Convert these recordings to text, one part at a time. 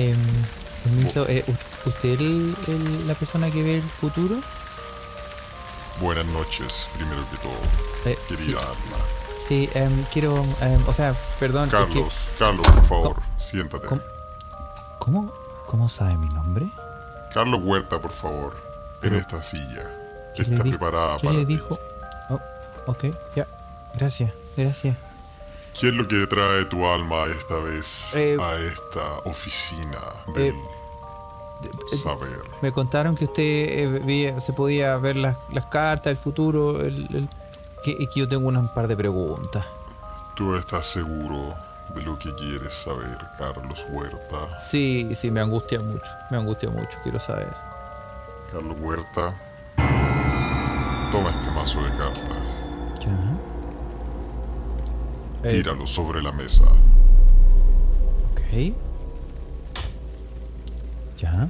Eh, permiso, eh, ¿usted es la persona que ve el futuro? Buenas noches, primero que todo, Eh, sí, querida Alma. sí, em, quiero, em, o sea, perdón, es que- Carlos, Carlos, por favor, siéntate. ¿Cómo? ¿cómo, ¿cómo sabe mi nombre? Carlos Huerta, por favor, en Pero- esta silla. que ¿Quién Está preparada ¿Quién para le ti. dijo? Oh, ok, ya, gracias, gracias. ¿Qué es lo que trae tu alma esta vez Eh, a esta oficina del eh, eh, saber? Me contaron que usted eh, veía- se podía ver las, las cartas, el futuro, el, el- que, que yo tengo un par de preguntas. ¿Tú estás seguro de lo que quieres saber, Carlos Huerta? Sí, sí, me angustia mucho, me angustia mucho, quiero saber. Carlos Huerta, toma este mazo de cartas. Eh, tíralo sobre la mesa. ok. Ya.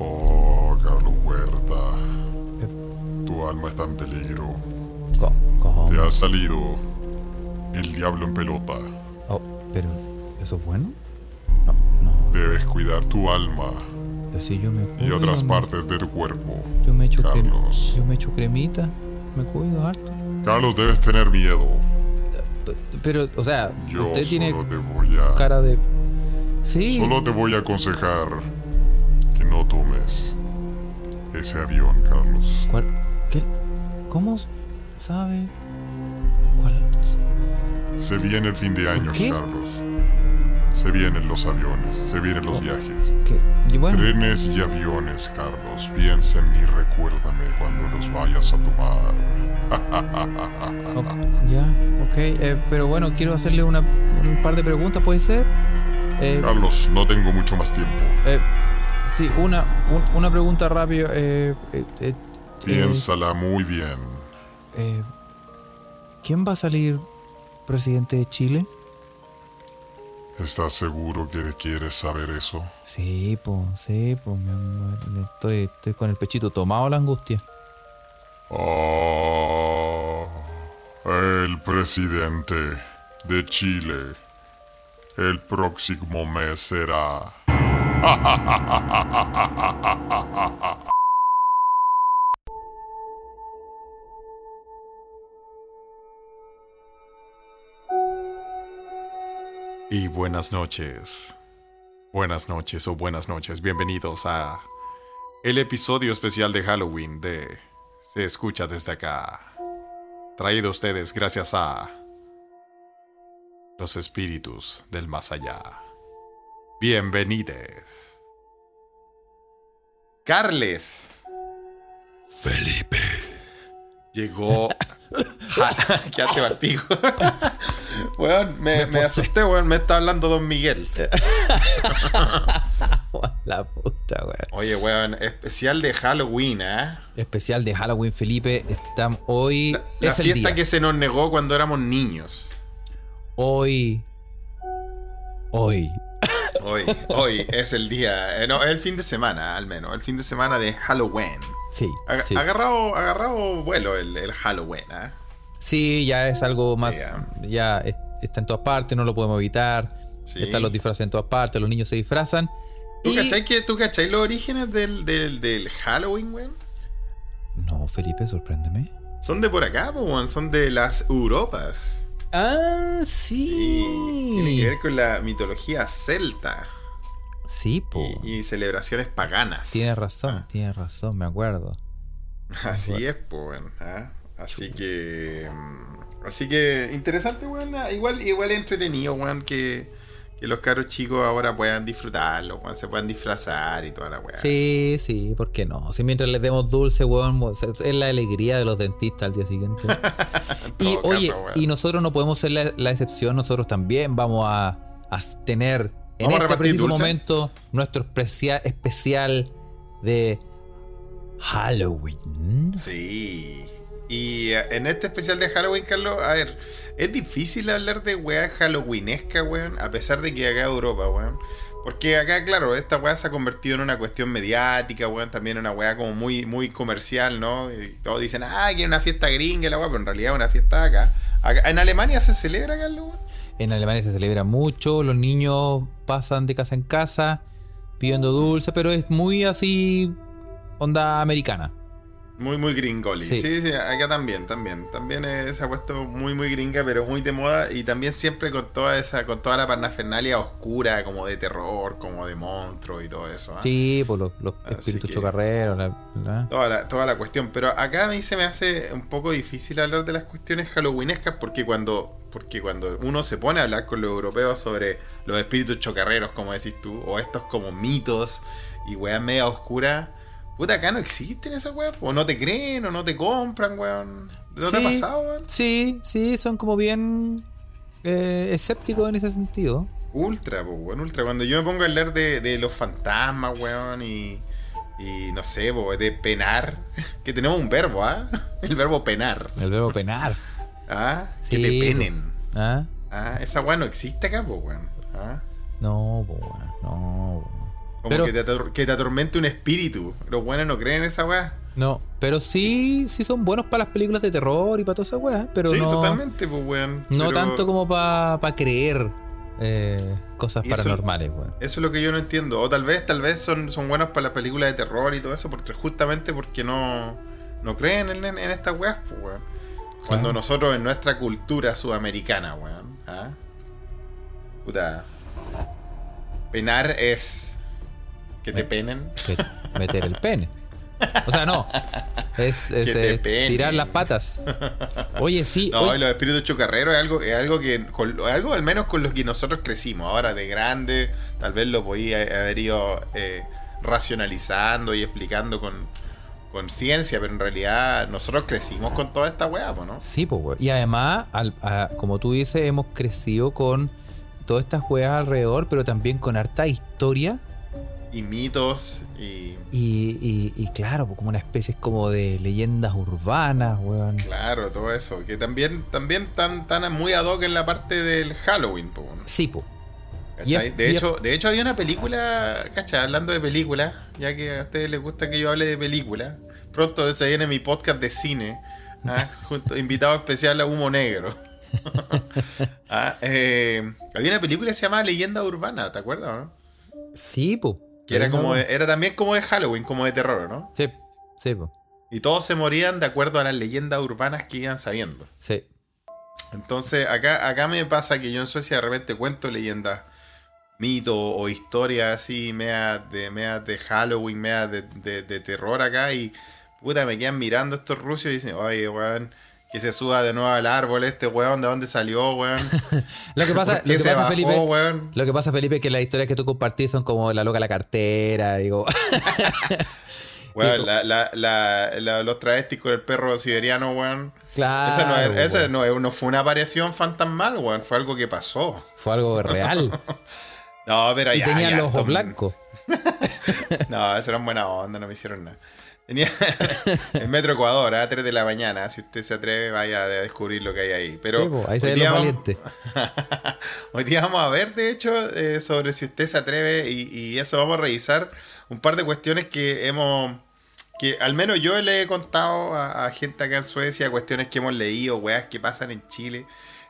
Oh, Carlos Huerta, tu alma está en peligro. Te ha salido el diablo en pelota. Oh, pero, ¿eso es bueno? No, no. Debes cuidar tu alma yo me y otras me- partes de tu cuerpo. Yo me echo crem- Carlos. Yo me echo cremita. Me cuido harto. Carlos, debes tener miedo. Pero, o sea, Yo usted tiene solo te voy a... cara de. Sí. Solo te voy a aconsejar que no tomes ese avión, Carlos. ¿Cuál? ¿Qué? ¿Cómo sabe? ¿Cuál? Se viene el fin de qué? Carlos. Se vienen los aviones, se vienen los viajes. ¿Qué? Y bueno, Trenes y aviones, Carlos. Piensa en mí, recuérdame cuando los vayas a tomar. oh, ya, ok. eh, pero bueno, quiero hacerle una, un par de preguntas, ¿puede ser? Eh, Carlos, no tengo mucho más tiempo. eh, sí, una, un- una pregunta rápida. Eh, Piénsala muy bien. ¿Quién va a salir presidente de Chile? ¿Estás seguro que quieres saber eso? Sí, pues, sí, pues, mi amor, estoy, estoy con el pechito tomado la angustia. Oh, el presidente de Chile. El próximo mes será. Y buenas noches. Buenas noches o buenas noches. Bienvenidos a el episodio especial de Halloween de Se escucha desde acá. Traído a ustedes gracias a los espíritus del más allá. Bienvenides. Carles. Felipe. Llegó. Quédate al pico. Weón, me, Me me posé. asusté, weón. Me está hablando Don Miguel. La puta, weón. Oye, weón, especial de Halloween, ¿eh? Especial de Halloween, Felipe. Estamos hoy. La, la es el fiesta día. que se nos negó cuando éramos niños. Hoy. Hoy. Hoy, hoy es el día. eh, no, es el fin de semana, al menos. El fin de semana de Halloween. Sí. Aga- sí. Agarrado, agarrado vuelo el, el Halloween, ¿eh? Sí, ya es algo más. Ya. Ya es- está en todas partes, no lo podemos evitar. Sí. Están los disfraces en todas partes, los niños se disfrazan. ¿Tú y- cachai, que, ¿Tú cachai los orígenes del, del, del Halloween, weón? No, Felipe, sorpréndeme. Son de por acá, po, weón. Son de las Europas. Ah, Y tiene que sí. ver con la mitología celta Sí, po. y, y celebraciones paganas. Tienes razón, tienes razón, me acuerdo. Así es, pues, weón. ¿ah? Así que. mm, Así que interesante, weón. Igual, igual es entretenido, weón, que, que los caros chicos ahora puedan disfrutarlo, weón, se puedan disfrazar y toda la weá. Sí, sí, ¿por qué no? Si mientras les demos dulce, weón, es la alegría de los dentistas al día siguiente. y oye, weón. y nosotros no podemos ser la, la excepción, nosotros también vamos a, a tener en ¿Vamos a este preciso dulce? momento nuestro especial, especial de Halloween. Sí. Y eh, en este especial de Halloween, Carlos, a ver, es difícil hablar de weá halloweenesca, weón, a pesar de que acá Europa, weón. Porque acá, claro, esta weá se ha convertido en una cuestión mediática, weón, también una weá como muy, muy comercial, ¿no? Y todos dicen, ah, que es una fiesta gringa, la weá, pero en realidad es una fiesta acá. Acá- ¿En Alemania se celebra, Carlos, weón? En Alemania se celebra mucho, los niños pasan de casa en casa pidiendo dulce, pero es muy así onda americana. Muy, muy gringoli. Sí. Sí. sí, acá también, también. También se ha puesto muy, muy gringa, pero muy de moda. Y también siempre con toda esa, con toda la parafernalia oscura, como de terror, como de monstruo y todo eso. ¿ah? Sí, por los, los Así espíritus chocarreros. la- la- Toda la, toda la cuestión. Pero acá a mí se me hace un poco difícil hablar de las cuestiones halloweenescas porque cuando, porque cuando uno se pone a hablar con los europeos sobre los espíritus chocarreros, como decís tú, o estos como mitos y weas media oscuras, puta, acá no existen esas weas. O no te creen, o no te compran, weón. ¿No te ha Sí, pasado, weón? Sí, sí, son como bien eh, escépticos en ese sentido. Ultra, pues, weón, ultra. Cuando yo me pongo a hablar de, de los fantasmas, weón, y, y no sé, po, de penar, que tenemos un verbo, ¿ah? El verbo penar. El verbo penar. ¿Ah? Sí, que te penen. ¿Ah? Ah, esa weá no existe acá, pues, weón. ¿Ah? No, po, weón, no. Como Pero- que, te que te atormente un espíritu. Los buenos no creen en esa weá. No, pero sí, sí son buenos para las películas de terror y para toda esa weá, pero sí, no, totalmente, pues, weón. no Pero tanto como para creer eh, cosas eso- paranormales, weón. Eso es lo que yo no entiendo. O tal vez, tal vez son, son buenos para las películas de terror y todo eso, porque justamente porque no, no creen en, en, estas weas, pues, weón. Cuando nosotros en nuestra cultura sudamericana, weón. ¿ah? Puta. Penar es que te penen. Que meter el pene. O sea, no. Es, eh, tirar las patas. Oye, sí. No, oye, los espíritus chocarreros es algo, es algo que, con- algo al menos con los que nosotros crecimos. Ahora de grande, tal vez lo podía haber ido eh, racionalizando y explicando con, con ciencia, pero en realidad nosotros crecimos con toda esta weá, ¿no? Sí, pues. Y además, al- a- como tú dices, hemos crecido con todas estas juegas alrededor, pero también con harta historia. Y mitos y. Y, y, y claro, pues, como una especie como de leyendas urbanas, weón. Claro, todo eso. Que también, también están, tan muy ad hoc en la parte del Halloween, po. Sí. ¿Cachai? Yep, de, yep. hecho, de hecho, había una película, ¿cachai? Hablando de películas, ya que a ustedes les gusta que yo hable de películas. Pronto se viene mi podcast de cine, ¿ah? Junto- invitado especial a Humo Negro. Ah, eh, había una película que se llamaba Leyenda Urbana, ¿te acuerdas? no? Sí, pues. Que era, como de- era también como de Halloween, como de terror, ¿no? Sí, sí, pues. Y todos se morían de acuerdo a las leyendas urbanas que iban sabiendo. Sí. Entonces, acá, acá me pasa que yo en Suecia de repente cuento leyendas, mitos o historias así, medias de, medias de Halloween, medias de, de- de terror acá y puta, me quedan mirando estos rusos y dicen, oye, weón, que se suba de nuevo al árbol este weón, ¿de dónde salió, weón? Lo que pasa, ¿Por qué lo que pasa bajó, Felipe, weón? lo que pasa, Felipe, es que las historias que tú compartís son como la loca la cartera, digo. Weón, la, la, la, la- los travestis con el perro siberiano, weón. claro. esa no, es- esa weón. no, es- no fue una aparición fantasmal, weón, fue algo que pasó. Fue algo real. No, pero y ya, tenían ya, los ojos blancos. No, eso era buena onda, no me hicieron nada. Tenía el Metro Ecuador, a 3 de la mañana. Si usted se atreve, vaya a descubrir lo que hay ahí. Pero Sí, ahí se hoy día vamos-. Hoy día vamos a ver, de hecho, eh, sobre si usted se atreve y, y eso vamos a revisar un par de cuestiones que hemos, que al menos yo le he contado a, a gente acá en Suecia, cuestiones que hemos leído, weas que pasan en Chile.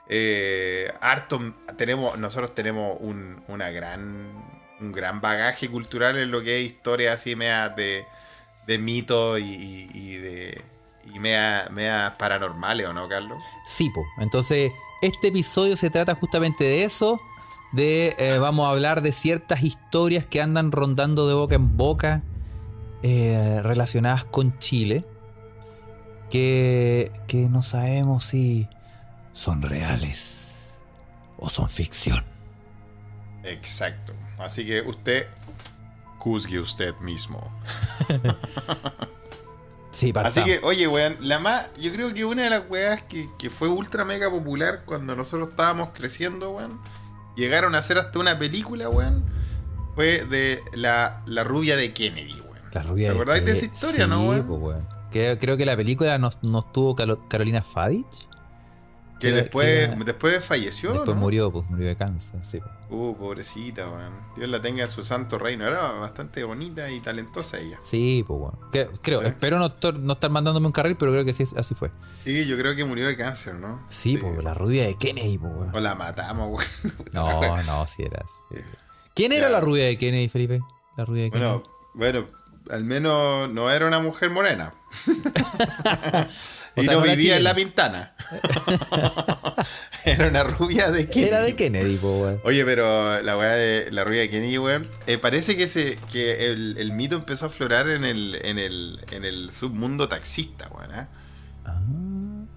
Eh, harto, tenemos, nosotros tenemos un, una gran, un gran bagaje cultural en lo que es historia así media de, de mitos y, y- y de y media, media paranormales, ¿o no, Carlos? Sí, po. Entonces, este episodio se trata justamente de eso. De eh, vamos a hablar de ciertas historias que andan rondando de boca en boca eh, relacionadas con Chile. Que, que no sabemos si son reales o son ficción. Exacto. Así que usted juzgue usted mismo. Sí, partamos. Así que, oye, weón, la más, yo creo que una de las weas que, que fue ultra mega popular cuando nosotros estábamos creciendo, weón, llegaron a hacer hasta una película, weón, fue de la, la rubia de Kennedy, weón. La rubia ¿Te acordáis de esa historia, no, sí, weón? po, weón. Que- creo que la película nos, nos tuvo Calo- Carolina Fadich. Que que- después, que- después falleció, Después ¿no? murió, pues murió de cáncer. Sí, po. Uh, pobrecita, weón. Dios la tenga en su santo reino. Era bastante bonita y talentosa ella. Sí, pues. Que- creo, Sí. espero no, estar mandándome un carril, pero creo que sí, así fue. Sí, yo creo que murió de cáncer, ¿no? Sí, pues la rubia de Kennedy, pues weón. O la matamos, weón. No, no, sí era. sí. Sí. ¿Quién era la rubia de Kennedy, Felipe? la rubia de Bueno, bueno, al menos no era una mujer morena. O y sea, no no vivía en la pintana. era una rubia de Kennedy. Era de Kennedy, po, weón. Oye, pero la weá de la rubia de Kennedy, weón, eh, parece que se que el, el mito empezó a aflorar en el, en el, en el submundo taxista, weón, ¿eh? Ah.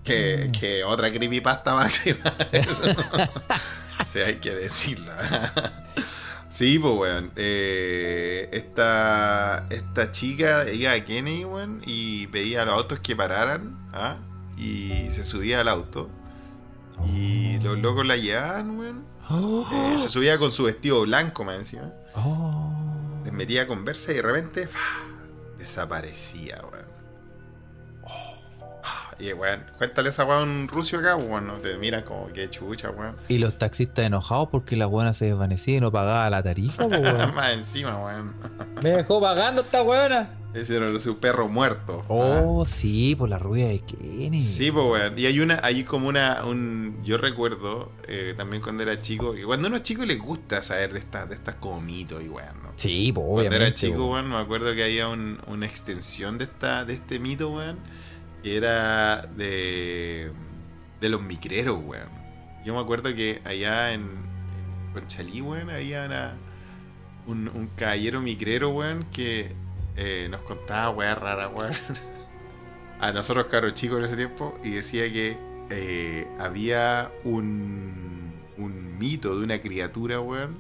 Que, que otra creepypasta máxima. sí, hay que decirlo. sí, pues, weón. eh, esta, esta chica iba a Kennedy, weón, y pedía a los autos que pararan, ¿ah? Y se subía al auto. Y los locos la llevaban, weón. Eh, se subía con su vestido blanco más encima. Oh. Les metía a conversa y de repente desaparecía, weón. Ah, Y weón, cuéntale esa weón a un ruso acá, weón. no Te miran como que chucha, weón. Y los taxistas enojados porque la buena se desvanecía y no pagaba la tarifa, po, weón. Más encima, weón. Me dejó pagando esta buena. Ese era su perro muerto. Oh, sí, por la rubia de Kennedy. Ah. Sí, pues, weón. Y hay una, hay como una, un, yo recuerdo eh, también cuando era chico, que cuando uno es chico le gusta saber de estas, de estas como mitos y weón, ¿no? Sí, pues Cuando era chico, po. weón, me acuerdo que había un- una extensión de esta, de este mito, weón, que era de, de los micreros, weón. Yo me acuerdo que allá en, en Conchalí, weón, había una- un, un caballero micrero, weón, que eh, nos contaba weón rara, weón. A nosotros, caros chicos en ese tiempo, y decía que eh, había un, un mito de una criatura, weón.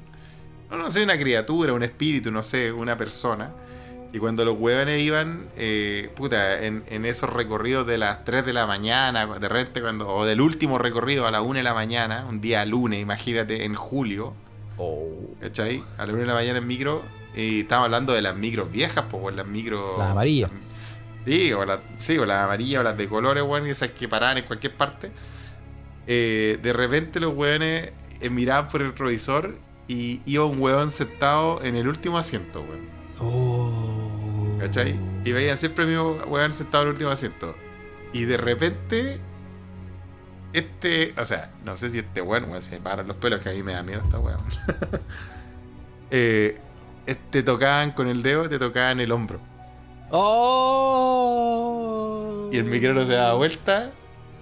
No, no sé, una criatura, un espíritu, no sé, una persona. Y cuando los huevones iban, eh, puta, en, en esos recorridos de las 3 de la mañana, de repente cuando, o del último recorrido a la 1 de la mañana, un día lunes, imagínate, en julio, Oh. ¿cachai? A la 1 de la mañana en micro, y estamos hablando de las micros viejas, pues, las micros... Las amarillas. Sí, o las, sí, o las amarillas o las de colores, weón, esas que paraban en cualquier parte. Eh, de repente los weones eh, miraban por el retrovisor y iba un weón sentado en el último asiento, weón. Oh. ¿Cachai? Y veían siempre el mismo weón sentado en el último asiento. Y de repente, este, o sea, no sé si este weón, weón, se me paran los pelos, que a mí me da miedo esta weón. eh, te tocaban con el dedo, te tocaban el hombro. Oh. Y el micrófono se daba vuelta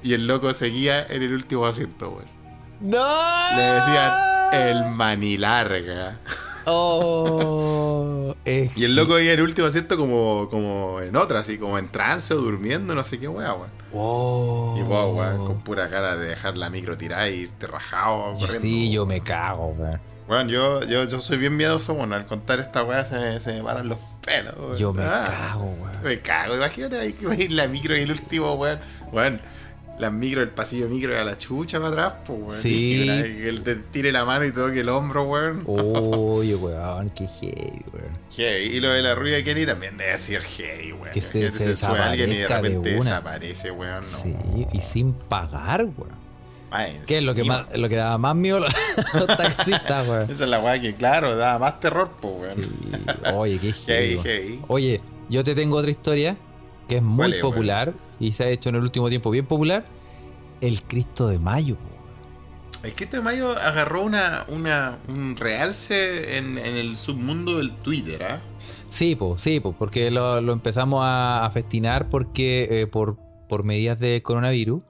y el loco seguía en el último asiento, weón. ¡No! Le decían el manilarga. Oh. Y el loco iba en el último asiento como, como en otra, así como en trance o durmiendo, no sé qué weá, weón. Oh. Y vos, weón, con pura cara de dejar la micro tirada y irte rajado. Corriendo. Sí, yo me cago, weón. Weón, yo, yo, yo soy bien miedoso, bueno, al contar esta weá se me, se me paran los pelos, weón. Yo me Ah, cago, weón. Me cago, imagínate ahí que ir la micro y el último, weón. Weón, la micro, el pasillo micro a la chucha para atrás, pues, weón. Sí. Que él te tire la mano y toque el hombro, weón. Oye, weón, qué heavy, weón. Heavy. Y lo de la rubia de Kenny también debe ser heavy, weón. Que se- se sube alguien y de repente una. desaparece, weón. No. Sí, y sin pagar, weón. Más ¿Qué es lo que, más, lo que daba más miedo los, taxistas, weón? Esa es la weá que, claro, da más terror, pues, weón. Sí, oye, qué heavy. Oye, yo te tengo otra historia que es muy ¿Cuál es, popular y se ha hecho en el último tiempo bien popular. El Cristo de Mayo. po, weón. El Cristo de Mayo agarró una, una, un realce en, en el submundo del Twitter, ¿ah? Sí, po, sí, po, porque lo, lo empezamos a, a festinar porque eh, por, por medidas de coronavirus.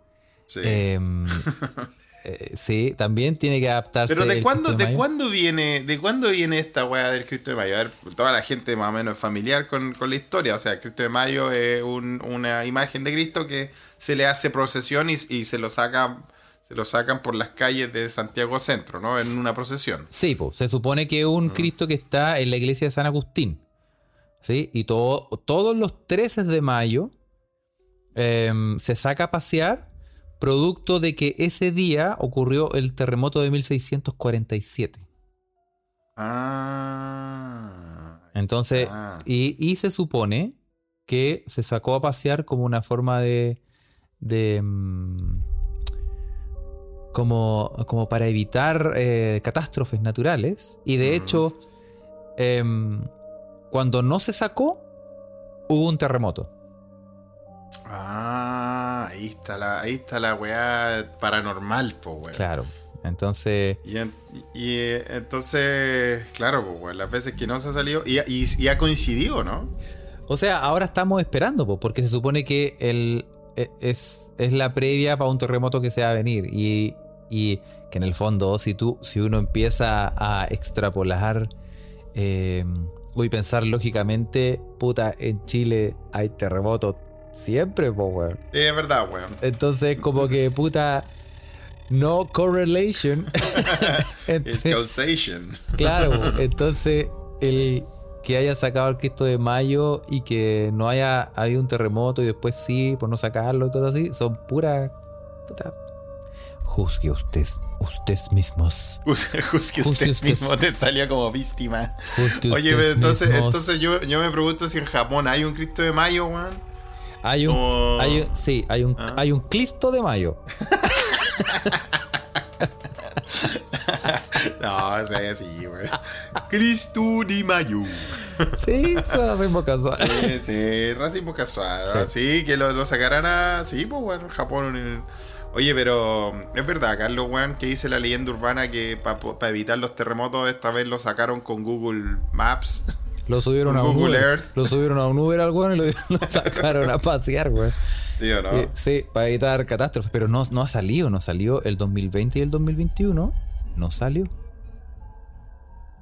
Sí. em, eh, sí, también tiene que adaptarse. Pero ¿de cuándo, de cuándo viene, de cuándo viene esta weá del Cristo de Mayo? A ver, toda la gente más o menos es familiar con, con la historia. O sea, el Cristo de Mayo es un- una imagen de Cristo que se le hace procesión y, y se lo sacan, se lo sacan por las calles de Santiago Centro, ¿no? En una procesión. Sí, po, se supone que es Mm. un Cristo que está en la iglesia de San Agustín. ¿Sí? Y todo, todos los 13 de mayo em, se saca a pasear, producto de que ese día ocurrió el terremoto de 1647. Ah. Entonces, Ah. y, y se supone que se sacó a pasear como una forma de. de mm, como, como para evitar eh, catástrofes naturales. Y de Mm. hecho, em, cuando no se sacó, hubo un terremoto. Ah, ahí está la, ahí está la weá paranormal, po, weón. Claro. Entonces, Y, en- y, entonces, claro, pues, las veces que no se ha salido. Y, y- y ha coincidido, ¿no? o sea, ahora estamos esperando, po, porque se supone que el, e- es, es la previa para un terremoto que se va a venir. Y, y que en el fondo, si tú, si uno empieza a extrapolar eh, y pensar lógicamente, puta, en Chile hay terremotos siempre, po, weón. Es verdad, weón. Entonces, como que puta. No correlation. It's causation. claro, entonces el que haya sacado el Cristo de Mayo y que no haya habido un terremoto y después sí, por no sacarlo y cosas así, son puras. Puta. Juzgue usted, ustedes mismos. Juzgue Juzgue usted usted. mismo te salió como víctima. Juzgue Oye, pero entonces, mismos. entonces yo, yo me pregunto si en Japón hay un Cristo de Mayo, weón. Hay un, como- hay un- sí, hay un, Ah. hay un Cristo de Mayo. No, ese es así, weón. Cristo de Mayo. Sí, lo hacemos casual. Sí, sí, racismo casual. ¿no? Sí, que lo, lo sacarán a. Sí, pues, bueno, en Japón. Oye, pero es verdad, Carlos, weón, que dice la leyenda urbana que para evitar los terremotos, esta vez lo sacaron con Google Maps. Lo subieron a un Google Uber. Earth. Lo subieron a un Uber al weón y lo, lo sacaron a pasear, weón. ¿Sí o no? Eh, sí, para evitar catástrofes. Pero no, no ha salido, no salió el 2020 y el 2021. No salió.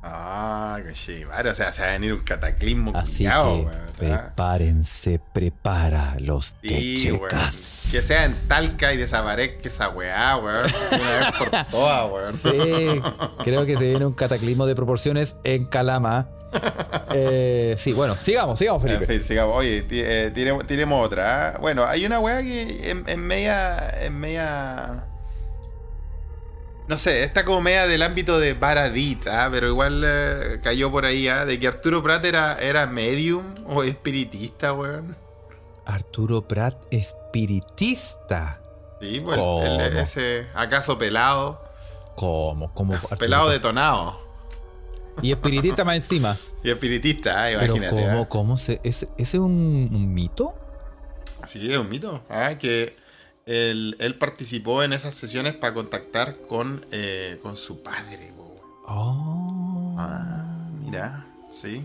Ah, que madre, o sea, se va a venir un cataclismo Así culiao, que prepárense, prepara los Sí, techecas. Que sea en Talca y desaparezca esa weá, weón. Una vez por todas, weón. Sí, creo que se viene un cataclismo de proporciones en Calama. Eh, sí, bueno, sigamos, sigamos, En Felipe. fin, sigamos. Oye, eh, tiremos, tiremos otra. ¿ah? Bueno, hay una weá que en, en media. En media. No sé, está como media del ámbito de Baradit, ¿ah? pero igual eh, cayó por ahí, ¿ah? de que Arturo Prat era, era medium o espiritista, weón. Arturo Prat, espiritista. Sí, bueno, ¿Cómo? el- ese acaso pelado, ¿Cómo? ¿Cómo pelado detonado. Y espiritista más encima. Y espiritista, ah, Pero imagínate. ¿cómo, ¿ah? cómo se...? ¿Ese ese es un, un mito? Sí, es un mito. Ah, que él, él participó en esas sesiones para contactar con, eh, con su padre. Oh. Ah, mira, sí.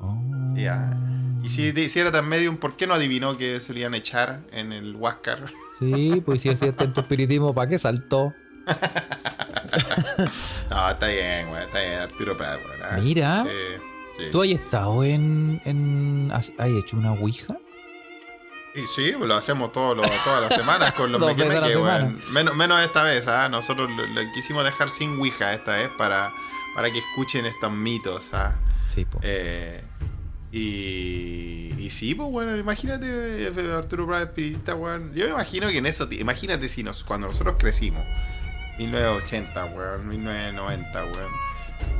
oh. Ya. Y si, si era tan medium, ¿por qué no adivinó que se le iban a echar en el Huáscar? Sí, pues si en tu espiritismo, ¿para qué saltó? No, está bien, güey, está bien, Arturo Prat, güey. Mira. Sí, sí. ¿Tú has estado en... en has, has hecho una ouija? Y sí, lo hacemos todos los- todas las semanas con los meque meque, weón. Menos, menos esta vez, ¿ah? Nosotros lo, lo quisimos dejar sin Ouija esta vez para, para que escuchen estos mitos, ¿ah? Sí, po. Eh, y, y sí, pues bueno, imagínate Arturo Prat espiritista, weón. Yo me imagino que en eso, imagínate si nos, cuando nosotros crecimos, 1980, weón, 1990, weón.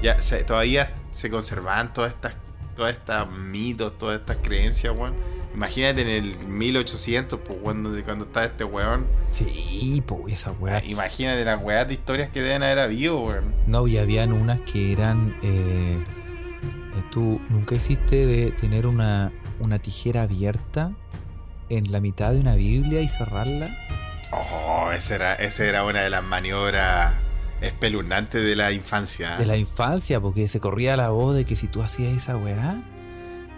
Ya se- todavía se conservaban todas estas, todas estas mitos, todas estas creencias, weón. Imagínate en el 1800, pues cuando, cuando está este weón. Sí, pues esa weá. Imagínate las weas de historias que deben haber habido, weón. No, y habían unas que eran... eh, eh, ¿Tú nunca hiciste de tener una, una tijera abierta en la mitad de una Biblia y cerrarla? Esa era, esa era una de las maniobras espeluznantes de la infancia. De la infancia, porque se corría la voz de que si tú hacías esa weá,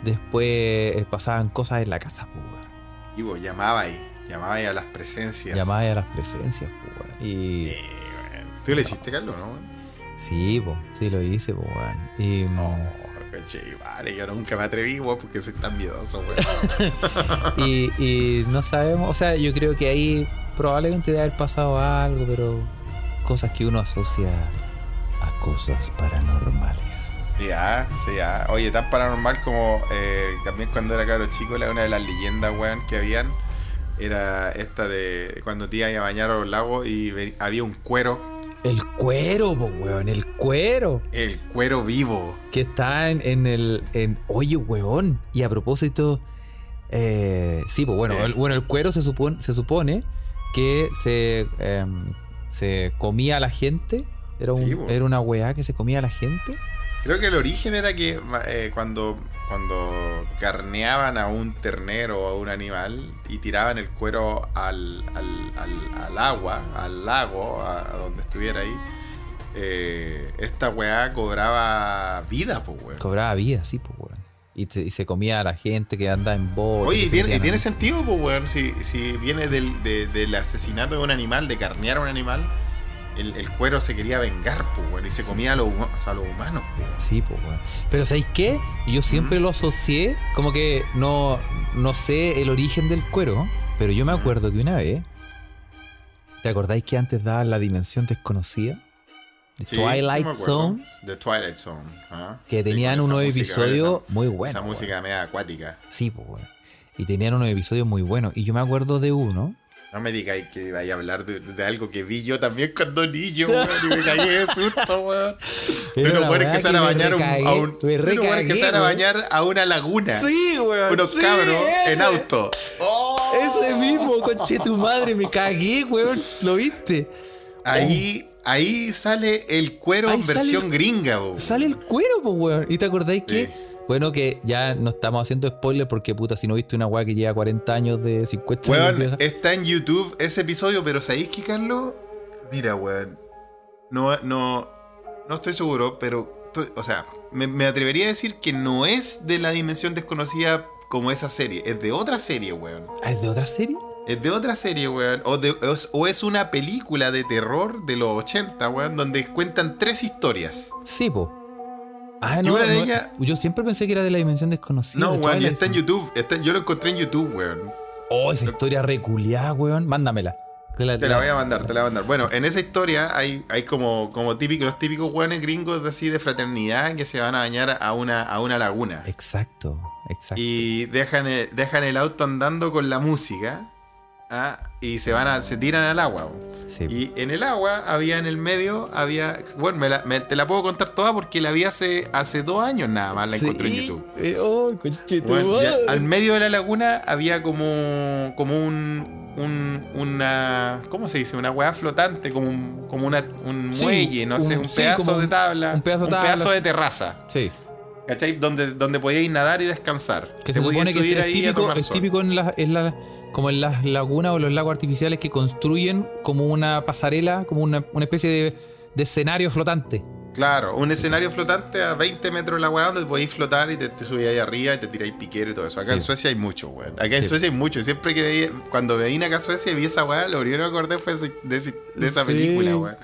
después eh, pasaban cosas en la casa, pues weón. Y vos llamaba ahí, llamaba ahí a las presencias. Llamaba a las presencias, pues weón. Y... Eh, weón. Tú le hiciste, Carlos, ¿no? weón? Sí, pues, sí lo hice, pues weón. Y... mm, No, vale, yo nunca me atreví, weón, porque soy tan miedoso, weón. y, y no sabemos, o sea, yo creo que ahí probablemente debe haber pasado algo, pero cosas que uno asocia a cosas paranormales. Ya, sí, ya. Oye, tan paranormal como eh, también cuando era cabro chico, era una de las leyendas, weón, que habían. Era esta de cuando te ibas a bañar a los lagos y había un cuero, El cuero, pues weón, el cuero. el cuero vivo. Que está en, en el. En, oye, weón. Y a propósito. eh, sí, pues bueno, el, bueno, el cuero se supone, se supone que se, em, se comía a la gente. Era, un- Sí, era una weá que se comía a la gente. Creo que el origen era que eh, cuando, cuando carneaban a un ternero o a un animal y tiraban el cuero al, al, al, al agua, al lago, a, donde estuviera ahí, eh, esta weá cobraba vida, pues weón. Cobraba vida, sí, pues weón. Y, te- y se comía a la gente que anda en bote. Oye, y tiene, y sentido, pues, weón. Si, si viene del, de- del asesinato de un animal, de carnear a un animal, el, el cuero se quería vengar, pues, weón. Y se comía a los, a los humanos, pues. Sí, pues, weón. Pero ¿sabéis qué? Yo siempre lo asocié, como que no, no sé el origen del cuero, pero yo me acuerdo que una vez, ¿te acordáis que antes daban la dimensión desconocida? The Sí, sí Twilight. Zone, The Twilight Zone. ajá. que Sí, tenían unos música, episodios esa- muy buenos. Esa weón. música media acuática. Sí, pues, weón. Y tenían unos episodios muy buenos. Y yo me acuerdo de uno. No me digáis que vaya a hablar de, de algo que vi yo también cuando niño, weón. Y me cagué de susto, weón. Una weones weá que se van a bañar a un- recagué, a un. que se van a bañar a una laguna. Sí, weón. Unos sí, cabros en ese. auto. ¡Oh! Ese mismo, conche tu madre, me cagué, weón. ¿Lo viste? Ahí, ahí sale el cuero Ahí en versión gringa, weón. Sale el cuero, pues, weón. ¿Y te acordáis Sí. que? Bueno, que ya no estamos haciendo spoiler porque, puta, si no viste una weá que lleva 40 años de 50 años Weón, vieja. está en YouTube ese episodio, pero ¿sabéis qué, Carlos? Mira, weón. No, no, no estoy seguro, pero. estoy- o sea, me, me atrevería a decir que no es de la dimensión desconocida como esa serie. Es de otra serie, weón. Ah, ¿es de otra serie? Es de otra serie, weón. O, de- o es, una película de terror de los 80, weón, donde cuentan tres historias. Sí, po. Ah, no, una de no, ellas- Yo siempre pensé que era de la dimensión desconocida. no, weón, y está en. YouTube. Está yo lo encontré en YouTube, weón. Oh, esa historia reculeada, weón. Mándamela. Te la voy a mandar, te la voy a mandar. Bueno, en esa historia hay, hay como, como típicos, los típicos hueones gringos así de fraternidad que se van a bañar a una, a una laguna. Exacto, exacto. Y dejan el, dejan el auto andando con la música. ¿Ah? Y se van a, se tiran al agua. Sí. Y en el agua había en el medio, había. Bueno, me la- me- te la puedo contar toda porque la vi hace, hace dos años nada más, la encontré en. YouTube. Eh, oh, Bueno, ya madre. al medio de la laguna había como, como un, un- una, ¿cómo se dice? Una hueá flotante, como un, como una, un Sí, muelle, no sé, un- un sí, pedazo de un- tabla, un pedazo de tabla. de terraza, Sí. ¿Cachai? Donde, donde podíais nadar y descansar. Que se supone que es típico, es típico en las, en la- como en las lagunas o los lagos artificiales que construyen como una pasarela, como una, una especie de, de escenario flotante. Claro, un escenario flotante a 20 metros de la weá donde podéis flotar y te, te subís ahí arriba y te tiráis piquero y todo eso. Acá Sí. en Suecia hay mucho, weón. Acá en. Suecia hay mucho. Siempre que veía, cuando veía acá a Suecia y vi esa weá, lo primero que acordé fue de, de esa Sí, película, weón.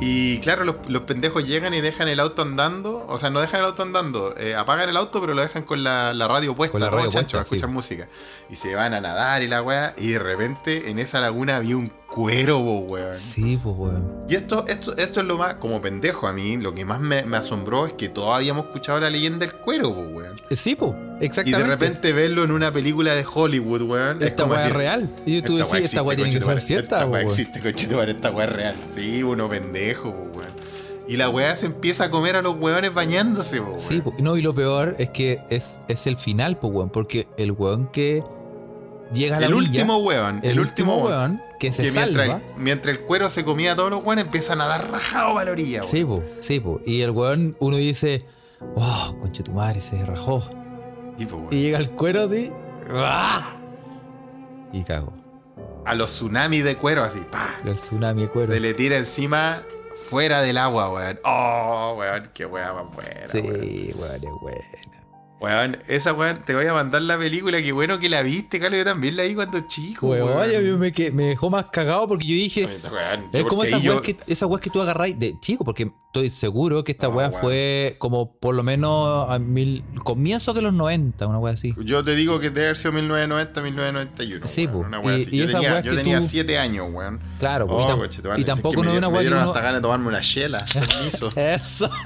Y claro, los, los pendejos llegan y dejan el auto andando. O sea, no dejan el auto andando. eh, apagan el auto, pero lo dejan con la, la radio puesta. Con la radio chancho, puesta, a escuchar música. Y se van a nadar y la weá. Y de repente en esa laguna había un cuero, po, weón. Sí, pues, weón. Y esto, esto, esto es lo más, como pendejo a mí, lo que más me, me asombró es que todos habíamos escuchado la leyenda del cuero, po, weón. Eh, Sí, pues, Y exactamente. de repente verlo en una película de Hollywood, weón. es Esta como weá es real. Y tú decís, esta weá tiene que ser cierta, Esta po, weá existe, conchetumare, esta weá es real. Sí, uno pendejo, po, weón. Y la weá se empieza a comer a los weones bañándose, po, weón. Sí, po. no, y lo peor es que es, es el final, pues, weón. Porque el weón que llega a la el orilla, último weón. el, último weón que se que mientras, salva. el, mientras el cuero se comía a todos los weones, empiezan a dar rajado para la orilla, weón. Sí, po, sí, po. Y el weón, uno dice, wow, conche tu madre, se rajó. Sí, po, weón. Y llega el cuero así, ¡ah! y cago. A los tsunamis de cuero, así, pa. El tsunami de cuero. Se le tira encima fuera del agua, weón. Oh, weón, qué weá más buena. Sí, weón. weón, es buena. Weón, esa weón, te voy a mandar la película, qué bueno que la viste, Carlos. Yo también la vi cuando chico, Weón, weón. me, que- me dejó más cagado porque yo dije, Weón, es como esas yo- weas que, esas weas que tú agarráis de chico, porque estoy seguro que esta No, wea weón. fue como por lo menos a mil, comienzos de los 90, una wea así. Yo te digo que debe haber sido 1990, 1991. Sí, weón, una weá Y- así. y yo esas tenía, yo que tenía tú- 7 años, weón. Claro, Oh, y, tam- y que tampoco me, no es una me wea que dieron uno... hasta ganas de tomarme una chela. Permiso. Eso.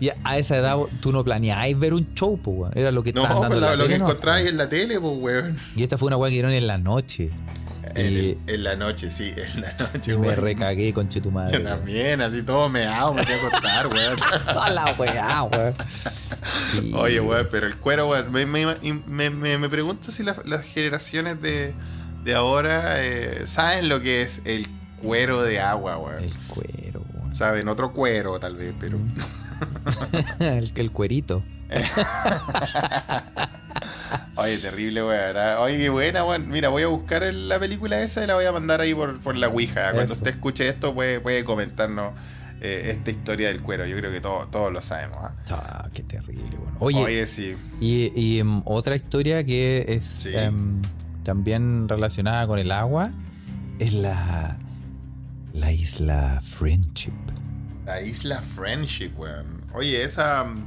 y a esa edad tú no planeabas ver un show, pues, weón. Era lo que No, estaban dando en la lo, que encontráis en la tele, pues, weón. Y esta fue una weá que dieron en la noche. En, en la noche, sí, en la noche, y me weón. recagué con tu Yo madre. también, así todo meado, me fui a acostar, weón. A la weá, weón. Sí. Oye, weón, pero el cuero, weón, me, me, me, me- me pregunto si las, las generaciones de, de ahora eh, saben lo que es el cuero de agua, weón. El cuero, weón. Saben otro cuero, tal vez, pero. el, el cuerito. Oye, terrible, weón. Oye, qué buena, weón. Mira, voy a buscar la película esa y la voy a mandar ahí por, por la Ouija. Cuando Eso. usted escuche esto, puede, puede comentarnos eh, esta historia del cuero. Yo creo que todo- todos lo sabemos. ¿ah? Ah, qué terrible, bueno. Oye, Oye, sí. y, y, em, otra historia que es Sí. em, también relacionada con el agua es la, la isla Friendship. La isla Friendship, weón. Oye, esa mm,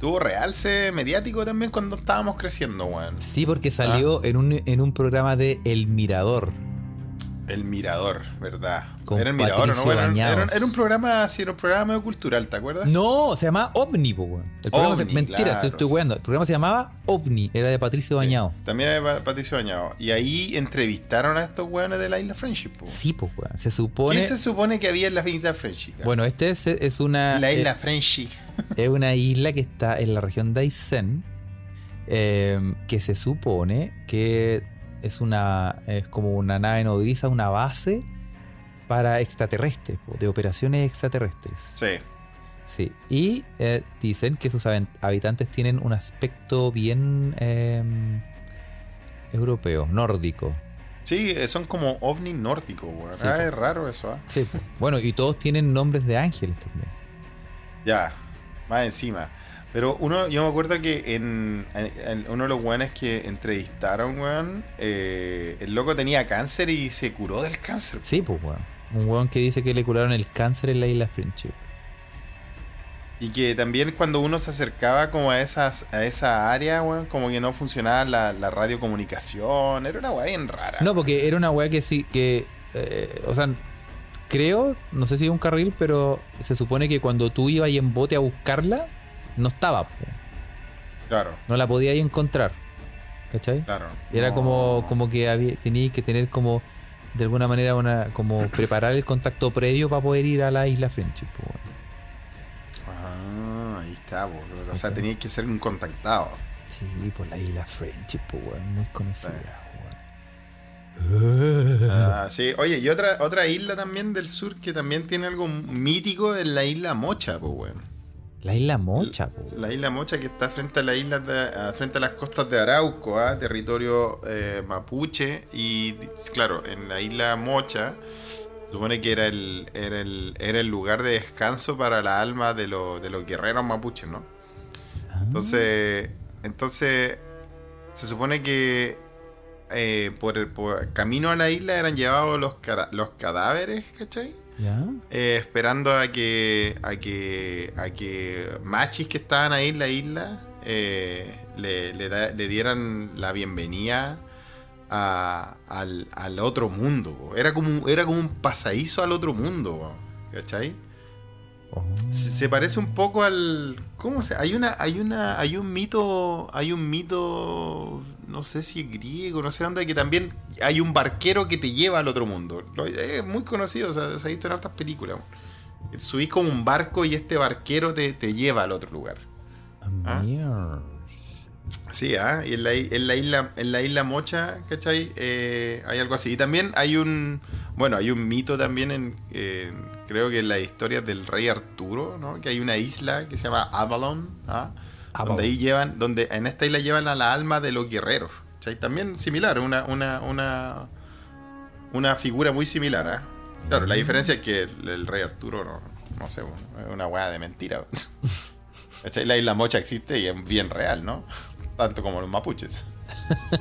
tuvo realce mediático también cuando estábamos creciendo, weón. Sí, porque salió en, un, en un programa de El Mirador. El Mirador, ¿verdad? Con era el Mirador, ¿o Patricio ¿no? Era, era- era un programa así, era un programa medio cultural, ¿te acuerdas? No, se llamaba OVNI, po, weón. El programa se- OVNI, mentira, claro, estoy, weando. El programa se llamaba OVNI, era de Patricio Bañado. También era de Patricio Bañado. Y ahí entrevistaron a estos weones de la isla Friendship, po. Sí, pues, weón. Se supone. ¿Qué se supone que había en la isla Friendship? Bueno, este es, es una. la isla eh, Friendship. es una isla que está en la región de Aysén. eh, que se supone que es una. es como una nave nodriza, una base para extraterrestres, de operaciones extraterrestres. Sí. Sí. Y eh, dicen que sus habi- habitantes tienen un aspecto bien eh, europeo, nórdico. Sí, eh, son como ovni. Sí, ah, es raro eso, ¿ah? Sí. Bueno, y todos tienen nombres de ángeles también. Ya, más encima. Pero uno, yo me acuerdo que en, uno de los weones que entrevistaron, weón, eh, el loco tenía cáncer y se curó del cáncer. Sí, pues, weón. Un weón que dice que le curaron el cáncer en la isla Friendship. Y que también cuando uno se acercaba como a esas a esa área, weón, como que no funcionaba la, la radiocomunicación. Era una weá bien rara. No, porque era una weá que sí, que. eh, o sea, creo, no sé si es un carril, pero se supone que cuando tú ibas ahí en bote a buscarla, no estaba, po. Claro, no la podías ahí encontrar. ¿Cachai? claro. Era No. como, como que había, tenías que tener como, de alguna manera, una como preparar el contacto previo para poder ir a la isla Friendship. po. Ah, ahí está, po. O sea, tenías que ser un contactado. Sí, por la isla Friendship, po, weón, muy conocida. weón. Ah, sí, oye, y otra, otra isla también del sur que también tiene algo mítico es la isla Mocha, pues, weón. La isla Mocha, po. La isla Mocha que está frente a la isla de- frente a las costas de Arauco, ¿ah? territorio eh, mapuche. Y claro, en la isla Mocha se supone que era el, era el, era el lugar de descanso para la alma de, los de los guerreros mapuches, ¿no? Ah. Entonces, entonces se supone que eh, por el por camino a la isla eran llevados los, los cadáveres, ¿cachai? ¿Ya? Eh, esperando a que a que a que machis que estaban ahí en la isla eh, le, le da- le dieran la bienvenida a- al, al otro mundo era como un- era como un pasadizo al otro mundo ¿cachai? Oh. se, se parece un poco al cómo se hay una hay una hay un mito hay un mito no sé si es griego no sé dónde que también hay un barquero que te lleva al otro mundo es muy conocido o sea, se ha visto en hartas películas subís como un barco y este barquero te, te lleva al otro lugar Ah. Sí, ah, y en la, en la isla, en la isla Mocha, ¿cachai? Eh, hay algo así. Y también hay un, bueno, hay un mito también en, en- creo que en la historia del rey Arturo, ¿no? Que hay una isla que se llama Avalon, ¿ah? Avalon. Donde ahí llevan, donde en esta isla llevan a la alma de los guerreros, ¿cachai? También similar, una, una, una, una figura muy similar, ¿ah? Claro, la diferencia es que el, el rey Arturo, no, no sé, es una weá de mentira. ¿Cachai? La isla Mocha existe y es bien real, ¿no? Tanto como los mapuches.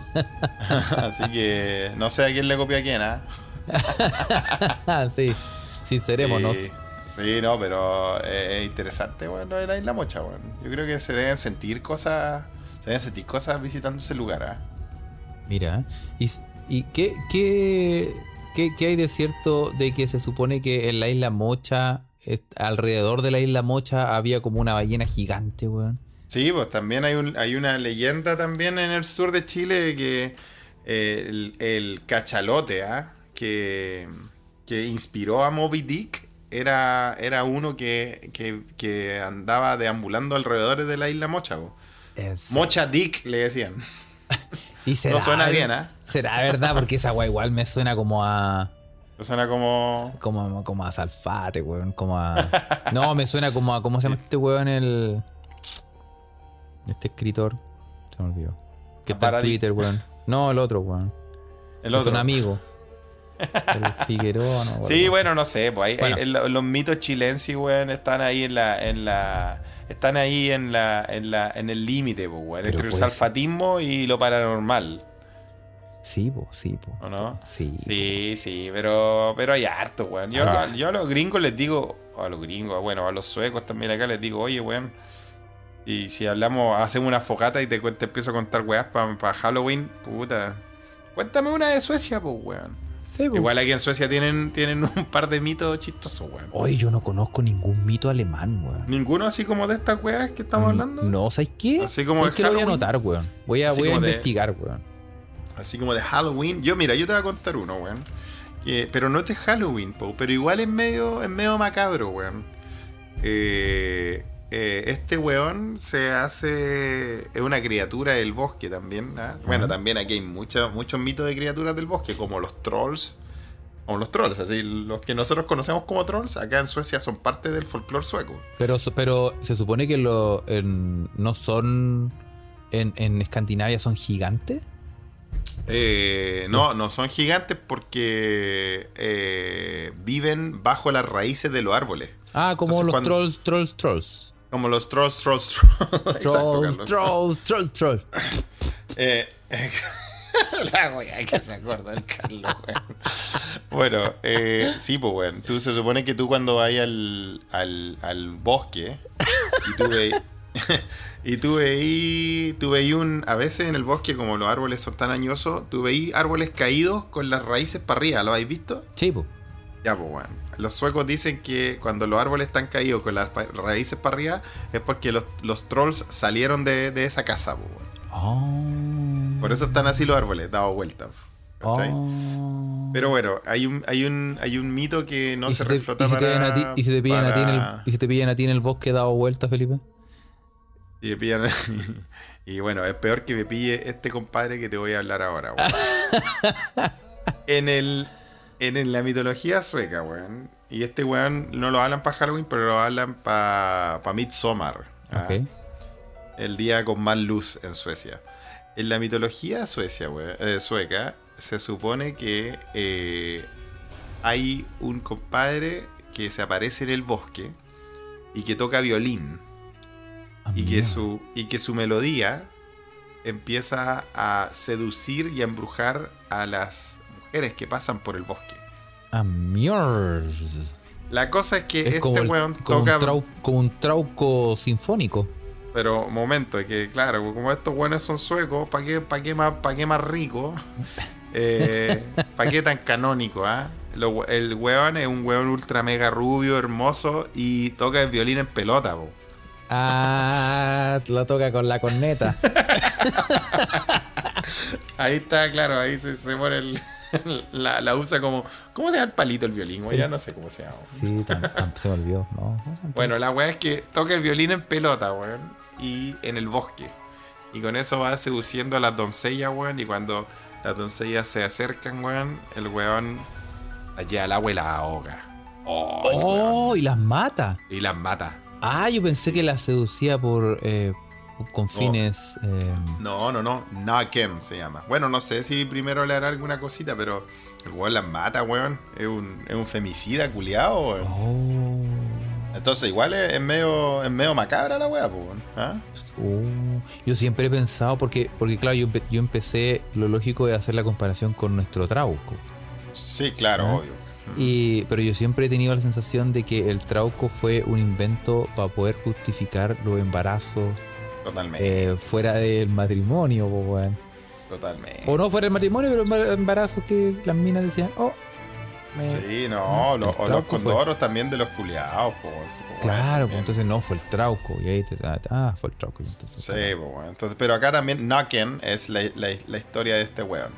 Así que no sé a quién le copió a quién, ¿ah? sí, sincerémonos. Sí, sí, no, pero eh, es interesante, bueno, lo de la isla Mocha, bueno. Yo creo que se deben sentir cosas, se deben sentir cosas visitando ese lugar, ¿ah? Mira, ¿y, y qué, qué, qué, qué hay de cierto de que se supone que en la isla Mocha, alrededor de la isla Mocha, había como una ballena gigante, weón? Sí, pues también hay, un, hay una leyenda también en el sur de Chile que eh, el, el cachalote, ¿ah? que, que inspiró a Moby Dick, era, era uno que, que, que andaba deambulando alrededor de la isla Mocha. Es- Mocha Dick le decían. y será, no suena bien, ¿ah? Será verdad, porque esa weá igual me suena como a. Suena como. Como, como a Salfate, weón. Como a. No, me suena como a. ¿Cómo se llama este weón? El. Este escritor. Se me olvidó. Que está en. Twitter, weón. No, el otro, weón. El otro. Son amigos. El Figueroa, no. Sí, bueno, no sé, pues ahí- Bueno. ahí- lo- los mitos chilenses, weón, están ahí en la, en la, están ahí en la, en la, en el límite, pues, weón, entre el ser. salfatismo y lo paranormal, Sí, po, sí, po. ¿o no? Sí. Sí, sí, pero, pero hay harto, weón. Yo, Ah. yo a los gringos les digo, o a los gringos, bueno, a los suecos también acá les digo, oye, weón, y si hablamos, hacemos una focata y te, te empiezo a contar weas para Halloween, puta, cuéntame una de Suecia, pues, weón. Sí. Igual aquí en Suecia tienen, tienen un par de mitos chistosos, weón. Oye, yo no conozco ningún mito alemán, weón. Ninguno así como de estas weas que estamos hablando. Mm, No, ¿sabes qué? Así como ¿Sabes qué lo voy a anotar, weón? Voy a, voy a como de- investigar, weón. Así como de Halloween. Yo, mira, yo te voy a contar uno, weón. Que- pero no es de Halloween, po, pero igual es medio, es medio macabro, weón. Eh, eh, este weón se hace. Es una criatura del bosque también. ¿ah? Bueno, también aquí hay mucha- muchos mitos de criaturas del bosque, como los trolls. Como los trolls, así, los que nosotros conocemos como trolls, acá en Suecia son parte del folclore sueco. Pero, pero se supone que lo, en- no son. En, en Escandinavia son gigantes. Eh, no, no son gigantes porque eh, viven bajo las raíces de los árboles. Ah, como Entonces, los cuando- trolls, trolls, trolls. Como los trolls, trolls, trolls. Exacto, Trolls, trolls, trolls, trolls. Eh, la wea que se acuerda el Carlos, weón. Bueno, eh, sí, pues, weón. Tú se supone que tú cuando vas al, al, al bosque y tú veis. Y tú veí, tú veí un. A veces en el bosque, como los árboles son tan añosos, tú veí árboles caídos con las raíces para arriba. ¿Lo habéis visto? Sí, po. Ya, pues, bueno. Los suecos dicen que cuando los árboles están caídos con las raíces para arriba es porque los, los trolls salieron de, de esa casa. Oh. Por eso están así los árboles, dados vueltas. Oh. Pero bueno, hay un, hay un, hay un mito que no ¿Y se reflota y si te para, pillan a ti- y si te pillan a ti en el- para- y si te pillan a ti en el bosque dado vuelta, Felipe? y pillan- y bueno, es peor que me pille este compadre que te voy a hablar ahora, en el en la mitología sueca, weón. Y este weón no lo hablan para Halloween, pero lo hablan para pa Midsommar. ¿ah? Ok. El día con más luz en Suecia. En la mitología suecia, weón, eh, sueca, se supone que eh, hay un compadre que se aparece en el bosque y que toca violín. Ah, Y que, su, y que su melodía empieza a seducir y a embrujar a las mujeres que pasan por el bosque. Ah, mierda. La cosa es que Es este como, el- weón como toca. un trau- como un trauco sinfónico. Pero momento, es que claro, como estos weones son suecos, ¿para qué, pa' qué, más, pa' qué más rico? Eh, ¿Para qué tan canónico? ah? El weón es un weón ultra mega rubio, hermoso y toca el violín en pelota. po. Ah, lo toca con la corneta. Ahí está, claro, ahí se, se pone el. La, la usa como. ¿Cómo se llama el palito el violín? Ya no sé cómo se llama. Sí, tam- tam- se me olvidó. No. Bueno, la weá es que toca el violín en pelota, weón. Y en el bosque. Y con eso va seduciendo a las doncellas, weón. Y cuando las doncellas se acercan, weón, el weón lleva al agua y las ahoga. Oh. Oh, y las mata. Y las mata. Ah, yo pensé que las seducía por eh, con fines. eh, No, no, no. Naken se llama. Bueno, no sé si primero le hará alguna cosita, pero el weón las mata, weón. Es un, es un femicida culiado, weón. oh, Entonces igual es, es medio, es medio macabra la weá, pues, weón. ¿Ah? oh. Yo siempre he pensado, porque, porque claro, yo, yo empecé, lo lógico es hacer la comparación con nuestro trauco. Sí, claro, ¿Ah? obvio. Y, pero yo siempre he tenido la sensación de que el trauco fue un invento para poder justificar los embarazos Totalmente. eh, fuera del matrimonio, po, weón. Totalmente. O no fuera del matrimonio, pero embar- embarazos que las minas decían, oh, me- Sí, no, lo- o los fue. condoros también de los culiados, po, Claro, pues entonces no, fue el trauco. Y ahí te ah, fue el trauco. entonces, Sí, po, bueno. entonces, pero acá también Naken es la, la- la historia de este weón.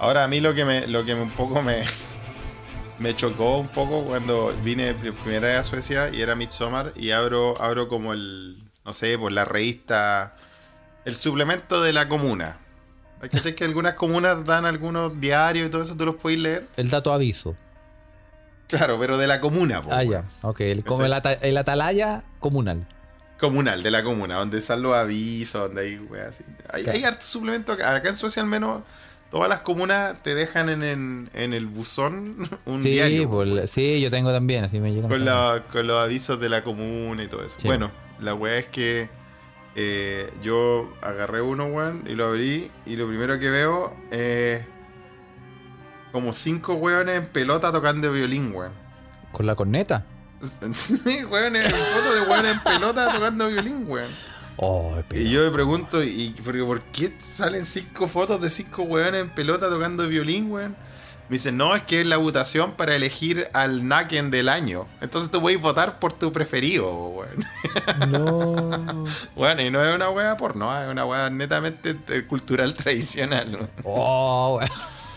Ahora a mí lo que me, lo que me un poco me, me chocó un poco cuando vine primera vez a Suecia y era Midsommar y abro, abro como el, no sé, por la revista, el suplemento de la comuna. ¿Cachai que algunas comunas dan algunos diarios y todo eso, tú los puedes leer? El dato aviso. Claro, pero de la comuna, po, Ah, weón. ya. Ok, el, como el, ata- el atalaya comunal. Comunal, de la comuna, donde están los avisos, donde hay weas así. Hay, hay harto suplemento acá. Acá en Suecia al menos todas las comunas te dejan en, en- en el buzón un Sí, diario. pues, sí, yo tengo también, así me llegan. con, la- con los avisos de la comuna y todo eso. Sí. Bueno, la wea es que eh, yo agarré uno, weón, y lo abrí. Y lo primero que veo es como cinco weones en pelota tocando violín, weón. Con la corneta. Sí, weón, en foto de weones en pelota tocando violín, weón. Oh, Y yo me pregunto, ¿y porque, por qué salen cinco fotos de cinco weones en pelota tocando violín, weón? Me dicen, no, es que es la votación para elegir al Naken del año. Entonces tú puedes votar por tu preferido, weón. No. Bueno, y no es una wea porno, es una wea netamente eh, cultural tradicional. Oh, weón.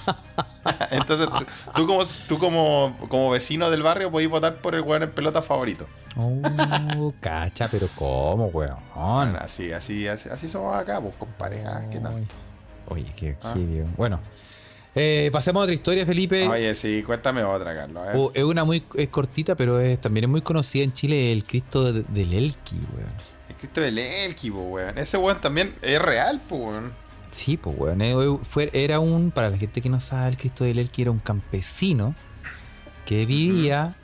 Entonces tú, como, tú como, como vecino del barrio podés votar por el weón en pelota favorito. Oh, cacha, pero ¿cómo, weón? Bueno, así, así, así, así somos acá, pues, compadre. ah, ¿Qué tanto? Oye, qué, Ah. qué bien. Bueno, eh, pasemos a otra historia, Felipe. Oye, sí, cuéntame otra, Carlos. Oh, es una muy es cortita, pero es, también es muy conocida en Chile, el Cristo de- del Elqui, weón. El Cristo del Elqui, weón. Ese weón también es real, weón. Sí, pues, weón. eh, fue- era un, para la gente que no sabe, el Cristo del Elqui era un campesino que vivía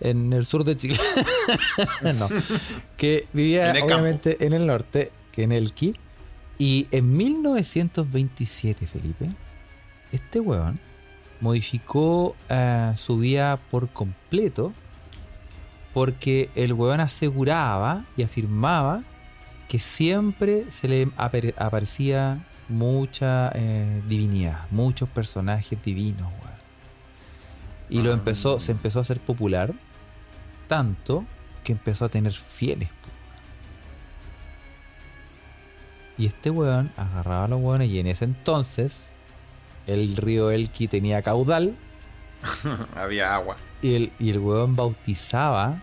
en el sur de Chile. no. Que vivía, En obviamente, en el norte, que en Elqui. Y en 1927, Felipe, este weón modificó eh, su vida por completo porque el weón aseguraba y afirmaba que siempre se le apare- aparecía mucha eh, divinidad, muchos personajes divinos, weón. Y lo empezó, se empezó a hacer popular tanto que empezó a tener fieles, weón. Y este weón agarraba a los weones y en ese entonces el río Elqui tenía caudal Había agua. y el, y el weón bautizaba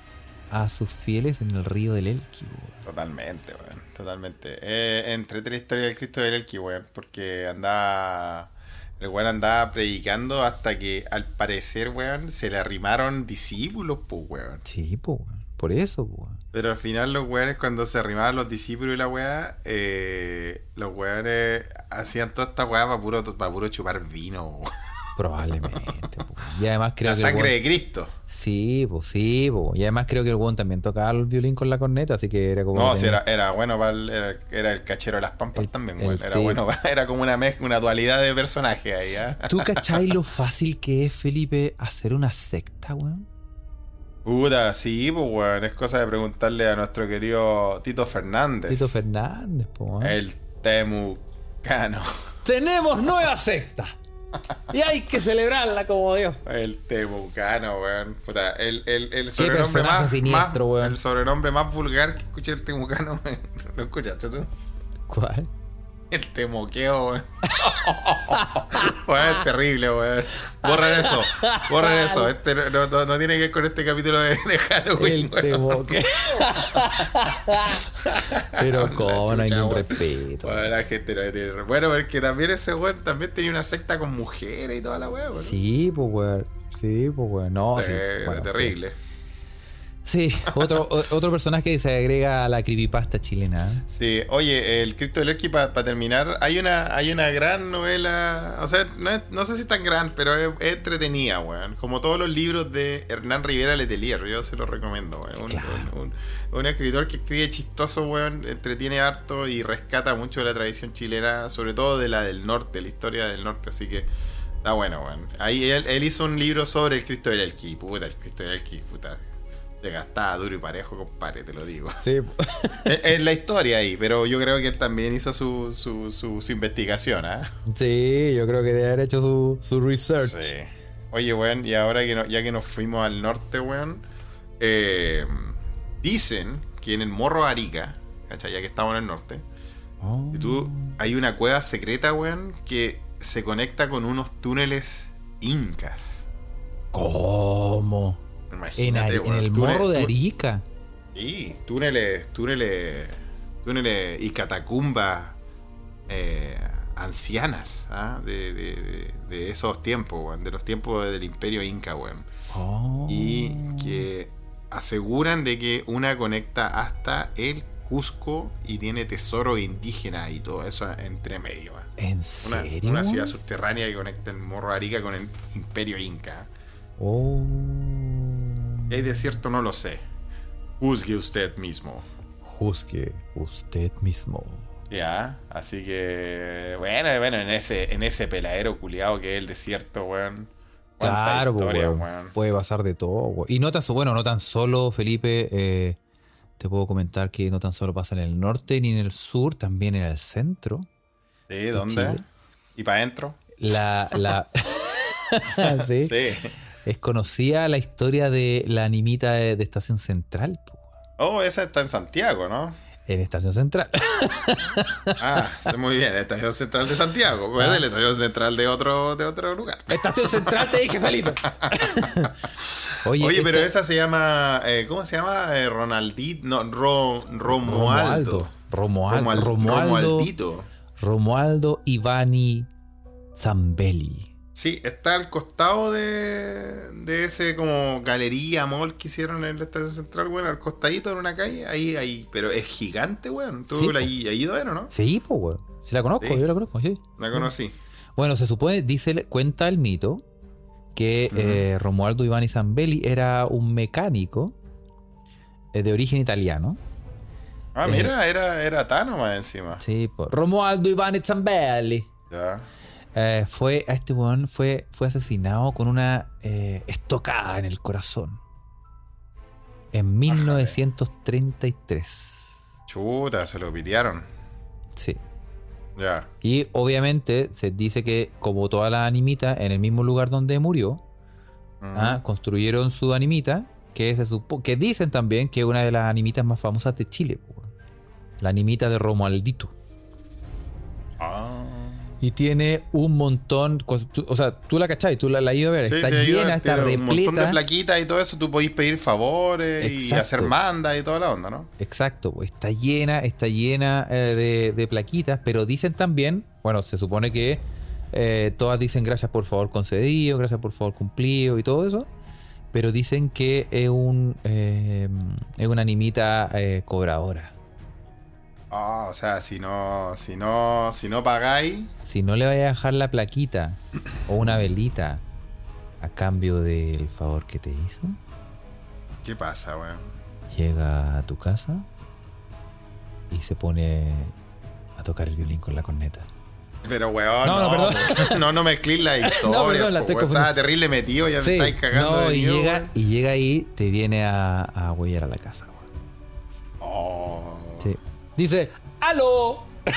a sus fieles en el río del Elqui, weón. Totalmente, weón. Totalmente. Eh, entrete la historia del Cristo del Elqui, weón. Porque andaba. El weón andaba predicando hasta que al parecer, weón, se le arrimaron discípulos, pues, weón. Sí, pues, weón. Por eso, weón. Pero al final los weones cuando se arrimaban los discípulos y la weá, eh, los weones hacían toda esta weá para puro, pa' puro chupar vino. Probablemente, po. Y además creo La que. sangre weón- de Cristo. Sí, pues sí, po. Y además creo que el weón también tocaba el violín con la corneta, así que era como. No, sí, era, era bueno para el, era, era el cachero de las pampas El- también, el- weón. Era sí. bueno, era como una mezcla, una dualidad de personajes ahí, ¿ah? ¿Tú cachai lo fácil que es, Felipe, hacer una secta, weón? Puta, sí, pues, weón. Es cosa de preguntarle a nuestro querido Tito Fernández. Tito Fernández, weón. El Temucano. ¡Tenemos nueva secta! Y hay que celebrarla como Dios. El Temucano, weón. Puta, el, el, el sobrenombre más, siniestro, más- weón. El sobrenombre más vulgar que escuché el Temucano, weón. ¿Lo escuchaste tú? ¿Cuál? El temoqueo, weón. Weón, es terrible, weón. Borren eso, borren eso. Este no, no- no tiene que ver con este capítulo de, de Halloween. El weón. temoque. Pero cómo no hay ni un Chucha, weón. respeto. Bueno, la gente no tiene. Bueno, porque también ese weón también tenía una secta con mujeres y toda la weón. Sí, pues weón. Sí, pues weón. No, sí. Eh, bueno, terrible. Sí, otro, otro personaje que se agrega a la creepypasta chilena. Sí, oye, el Cristo del Elqui, para terminar, hay una, hay una gran novela, o sea, no, es- no sé si es tan gran, pero es, es entretenida, weón. Como todos los libros de Hernán Rivera Letelier, yo se los recomiendo, weón. Un, Claro. un- un- un escritor que escribe chistoso, weón, entretiene harto y rescata mucho de la tradición chilena, sobre todo de la del norte, la historia del norte, así que está bueno, weón. Ahí él, él hizo un libro sobre el Cristo del Elqui, puta, el Cristo del Elqui, puta. Se gastaba duro y parejo, compadre, te lo digo. Sí. Es la historia ahí, pero yo creo que él también hizo su, su, su, su investigación, ¿ah? Sí, yo creo que debe haber hecho su, su research. Sí. Oye, weón, y ahora que no- ya que nos fuimos al norte, weón, eh, dicen que en el Morro Arica, ¿cachai? Ya que estamos en el norte, Oh. y tú, hay una cueva secreta, weón, que se conecta con unos túneles incas. ¿Cómo? En, el morro de Arica. Sí, túneles, túneles, túneles y catacumbas eh, ancianas ¿ah? de, de- de esos tiempos, de los tiempos del imperio inca, weón. Oh. Y que aseguran de que una conecta hasta el Cusco y tiene tesoro indígena y todo eso entre medio. ¿En Una, serio? una ciudad subterránea que conecta el Morro de Arica con el imperio inca. Oh. ¿Hay desierto? No lo sé. Juzgue usted mismo. Juzgue usted mismo. Ya, así que bueno, bueno, en ese, en ese peladero culiado que es el desierto, weón. Claro, historia, weón. weón. puede pasar de todo. weón. Y no tan, bueno, no tan solo, Felipe, eh, te puedo comentar que no tan solo pasa en el norte ni en el sur, también en el centro. Sí, ¿dónde? Chile. ¿Y para adentro? La, la sí, Sí. Es conocida la historia de la animita de, de Estación Central. po. Oh, esa está en Santiago, ¿no? En Estación Central. Ah, muy bien, Estación Central de Santiago. Pues es la Estación Central de otro, de otro lugar. Estación Central, te dije, Felipe. Oye, Oye, pero esta- esa se llama. eh, ¿Cómo se llama? Eh, Ronaldito. No, Ro- Romualdo. Romualdo. Romual- Romualdo. Romualdito. Romualdo Ivani Zambelli. Sí, está al costado de, de ese como galería, mall que hicieron en la estación central, weón, al costadito en una calle, ahí, ahí, pero es gigante, weón. ¿Tú Sí, la has ido, ¿no? ¿no? Sí, pues, weón. Sí la conozco, Sí. yo la conozco, sí. La conocí. Bueno, se supone, dice, cuenta el mito que eh, Romualdo Ivani Zambelli era un mecánico eh, de origen italiano. Ah, Eh. mira, era, era Tano más encima. Sí, pues. Romualdo Ivani Zambelli. Ya. Eh, fue, a este weón fue, fue asesinado con una eh, estocada en el corazón. En 1933. Chuta, se lo pitearon. Sí. Ya. Y obviamente se dice que, como toda la animita, en el mismo lugar donde murió, ah, construyeron su animita, que se supo, que dicen también que es una de las animitas más famosas de Chile. weón. La animita de Romualdito. Ah. Y tiene un montón, o sea, tú la cachai, tú la, la has ido a ver, Sí, está sí, llena, está tiene Un montón de repleta. plaquitas y todo eso, tú podéis pedir favores y hacer mandas y toda la onda, ¿no? Exacto, pues, está llena, está llena eh, de, de plaquitas, pero dicen también, bueno, se supone que eh, todas dicen gracias por favor concedido, gracias por favor cumplido y todo eso, pero dicen que es un eh, es una animita eh, cobradora. Ah, o sea, si no, si no, si no pagáis, Si no le vayas a dejar la plaquita o una velita a cambio del favor que te hizo, ¿qué pasa, weón? llega a tu casa y se pone a tocar el violín con la corneta. Pero, weón, No, no, no, no, perdón. no, mezclís la historia. perdón, la estoy weón. confundiendo. Estaba terrible metido, ya Sí, me estáis cagando no, de y miedo, llega, weón. y llega ahí, te viene a, a huellar a la casa. weón. Oh. Sí. Dice, ¡aló!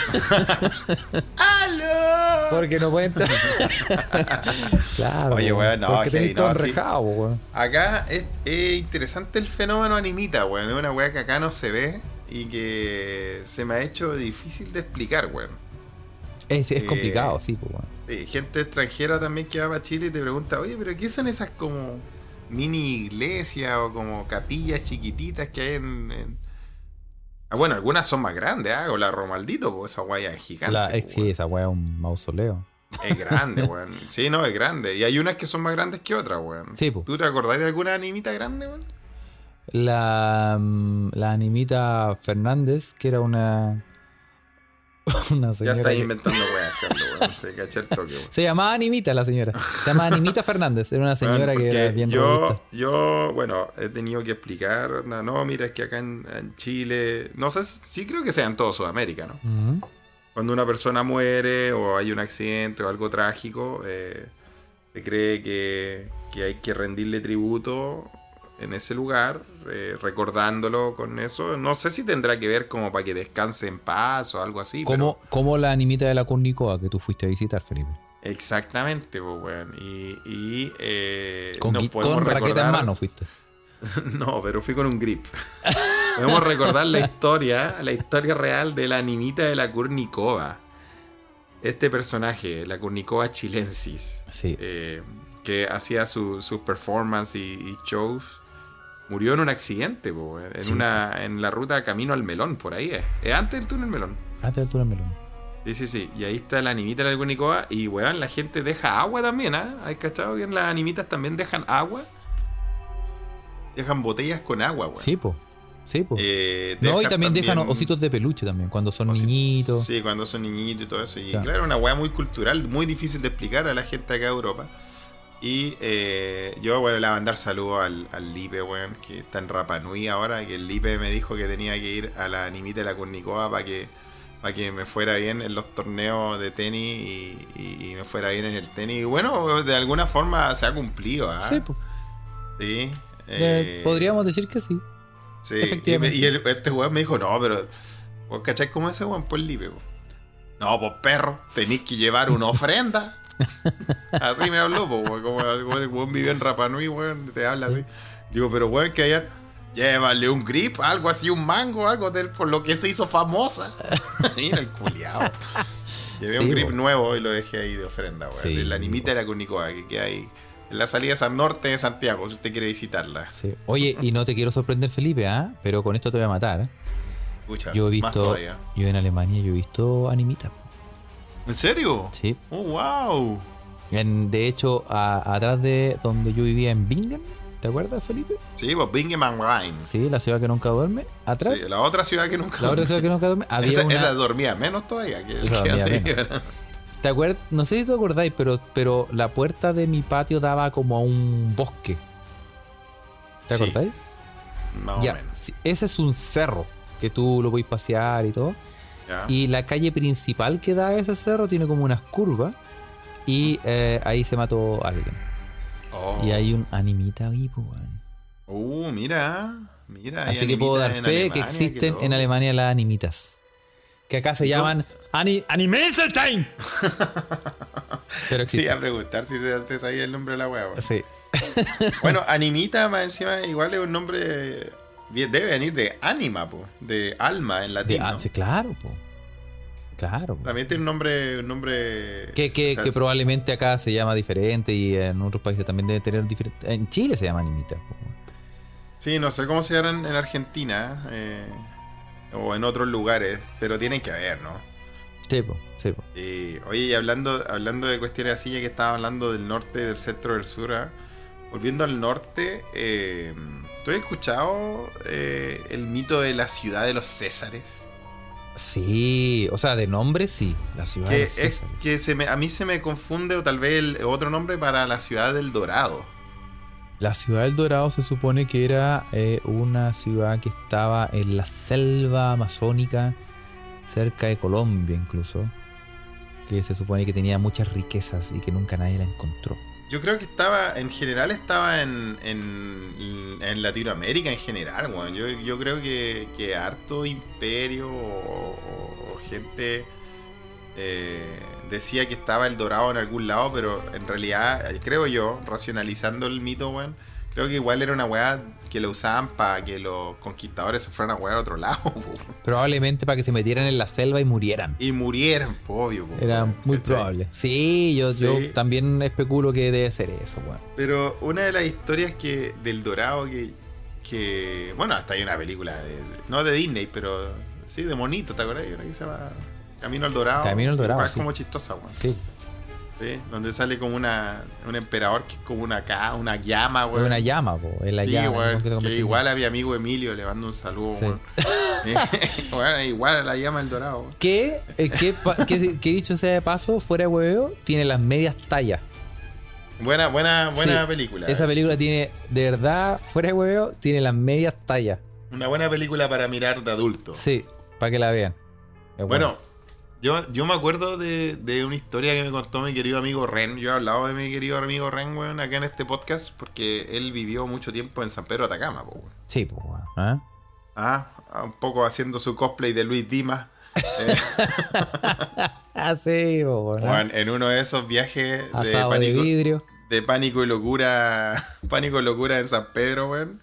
¡Aló! Porque no puede entrar. claro. Oye, weón, no, Porque todo no, enrejado, weón. Acá es, es interesante el fenómeno animita, weón. Es una weá que acá no se ve y que se me ha hecho difícil de explicar, weón. Es, es Eh, complicado, sí, pues, weón. Gente extranjera también que va a Chile y te pregunta, oye, pero ¿qué son esas como mini iglesias o como capillas chiquititas que hay en... en-?" Ah, bueno, algunas son más grandes, ¿ah? O la Romaldito, pues esa guaya es gigante. La- eh, sí, esa weá es un mausoleo. Es grande, weón. Sí, no, es grande. Y hay unas que son más grandes que otras, weón. Sí, po. ¿Tú te acordás de alguna animita grande, weón? La, mm, la animita Fernández, que era una. Una Ya señora. estás que- inventando weas, Carlos, weón. Te caché el toque, weón. se llamaba Animita la señora. Se llamaba Animita Fernández. Era una señora que era bien yo, robusta. yo, bueno, he tenido que explicar, no, mira, es que acá en, en Chile, no sé, sí creo que sea en todo Sudamérica, ¿no? Cuando una persona muere o hay un accidente o algo trágico, eh, se cree que, que hay que rendirle tributo en ese lugar, eh, recordándolo con eso. No sé si tendrá que ver como para que descanse en paz o algo así. pero- Como, como la animita de la Cornicoa que tú fuiste a visitar, Felipe. Exactamente, pues, weón. Y, y eh, Con, nos gui- podemos con raqueta en mano fuiste. No, pero fui con un grip. Podemos recordar la historia, la historia real de la animita de la Kurnikova. Este personaje, la Kurnikova chilensis, Sí. eh, que hacía su- sus performances y, y shows, murió en un accidente, po, en, Sí. una, en la ruta Camino al Melón, por ahí es. Es antes del túnel Melón. Antes del túnel melón. Sí, sí, sí. Y ahí está la animita de la Cunicoa. Y, weón, la gente deja agua también, ¿ah? ¿Hay cachado que en las animitas también dejan agua? Dejan botellas con agua, weón. Sí, po. Sí, po. Eh, no, y también, dejan ositos de peluche también, cuando son niñitos. Sí, cuando son niñitos y todo eso. Y Claro. claro, una weá muy cultural, muy difícil de explicar a la gente acá de Europa. Y eh, yo, bueno, le voy a mandar saludos al, al Lipe, weón, que está en Rapa Nui ahora, que el Lipe me dijo que tenía que ir a la animita de la Curnicoa para que, para que me fuera bien en los torneos de tenis y, y- y me fuera bien en el tenis. Y bueno, de alguna forma se ha cumplido, ¿ah? Sí, po. Sí. Eh, eh, podríamos decir que sí. Sí, Efectivamente. Y, me- y el- este weón me dijo, no, pero. ¿Vos cacháis cómo es ese weón? Pues libre, po. No, pues perro, tenéis que llevar una ofrenda. Así me habló, weón. Como el weón, vivió en Rapanui, weón, te habla así. Digo, pero weón, que allá. Llévale un grip, algo así, un mango, algo del, por lo que se hizo famosa. Mira el culiao. Llevé Sí, un grip nuevo y lo dejé ahí de ofrenda, weón. Sí, de la animita de la Cunicoa, que queda ahí. En la salida San Norte de Santiago, si usted quiere visitarla. Sí. Oye, y no te quiero sorprender, Felipe, ¿ah? Pero con esto te voy a matar. Yo he visto, yo en Alemania yo he visto animitas. ¿En serio? Sí. Oh, wow. En, de hecho, a- atrás de donde yo vivía en Bingen, ¿te acuerdas, Felipe? Sí, pues Bingen am Rhein. Sí, la ciudad que nunca duerme. Atrás, Sí, la otra ciudad que nunca. la otra ciudad que nunca duerme, había esa, una... esa dormía menos todavía que el que menos. ¿Te acuerdas? No sé si te acordáis, pero, pero la puerta de mi patio daba como a un bosque. ¿Te Sí, acordáis? Más o Ya, menos. sí, ese es un cerro que tú lo podéis pasear y todo. Y la calle principal que da a ese cerro tiene como unas curvas. Y eh, ahí se mató alguien. Oh. Y hay un animita ahí, pues, weón. Uh, mira. Mira. Así que puedo dar fe que existen en Alemania las animitas. Que acá se llaman Ani. Pero Sí, existen. a preguntar si te, sabía el nombre de la weón. Sí. Bueno, Animita, más encima, igual es un nombre. Debe venir de anima, po, de alma en De- latín. ah, ¿no? sí, claro, po. Claro. po. También tiene un nombre. Un nombre Que, que, o sea, que probablemente acá se llama diferente y en otros países también debe tener diferente. En Chile se llama animita. po. Sí, no sé cómo se llaman en Argentina eh, o en otros lugares, pero tienen que haber, ¿no? Sí, po, sí, po. Y, oye, y hablando, hablando de cuestiones así, ya que estaba hablando del norte, del centro, del sur, ¿ah? volviendo al norte, eh, ¿tú has escuchado eh, el mito de la ciudad de los Césares? Sí, o sea, de nombre sí. La ciudad Que de es César. que se me, a mí se me confunde, o tal vez el otro nombre para la ciudad del Dorado. La ciudad del Dorado se supone que era eh, una ciudad que estaba en la selva amazónica, cerca de Colombia incluso, que se supone que tenía muchas riquezas y que nunca nadie la encontró. Yo creo que estaba, en general estaba en, en, en Latinoamérica en general, weón. Yo, yo creo que, que harto imperio o gente eh, decía que estaba el dorado en algún lado, pero en realidad, eh, creo yo, racionalizando el mito, weón, creo que igual era una weá que lo usaban para que los conquistadores se fueran a wear a otro lado. Probablemente para que se metieran en la selva y murieran. Y murieran, po, obvio. po, Era muy probable. Sí, yo, yo también especulo que debe ser eso, weón. Pero una de las historias que del Dorado que, que bueno, hasta hay una película de, no de Disney, pero sí de monito, ¿te acuerdas? Hay una que se llama Camino al Dorado. Camino al Dorado, sí. como chistosa, weón. Sí, ¿sí? Donde sale como una un emperador que es como una ca- una llama, weón. una llama, po. Es la sí, llama. ¿no? Que que igual a mi amigo Emilio le mando un saludo, Sí. Bueno, igual a la llama del Dorado. weón. que, eh, que, pa- que- que dicho sea de paso, fuera de hueveo, tiene las medias tallas. Buena, buena, buena Sí, película. Esa película tiene, de verdad, fuera de hueveo, tiene las medias tallas. Una buena película para mirar de adulto. Sí, para que la vean. Es Bueno, yo, yo me acuerdo de, de una historia que me contó mi querido amigo Ren. Yo he hablado de mi querido amigo Ren, weón, acá en este podcast, porque él vivió mucho tiempo en San Pedro de Atacama, po, weón. Sí, pues, weón, ¿ah? Ah, un poco haciendo su cosplay de Luis Dimas. Eh, Ah, sí, weón, ¿ah? weón, en uno de esos viajes de Asado de pánico, vidrio. de pánico y locura. Pánico y locura en San Pedro, weón.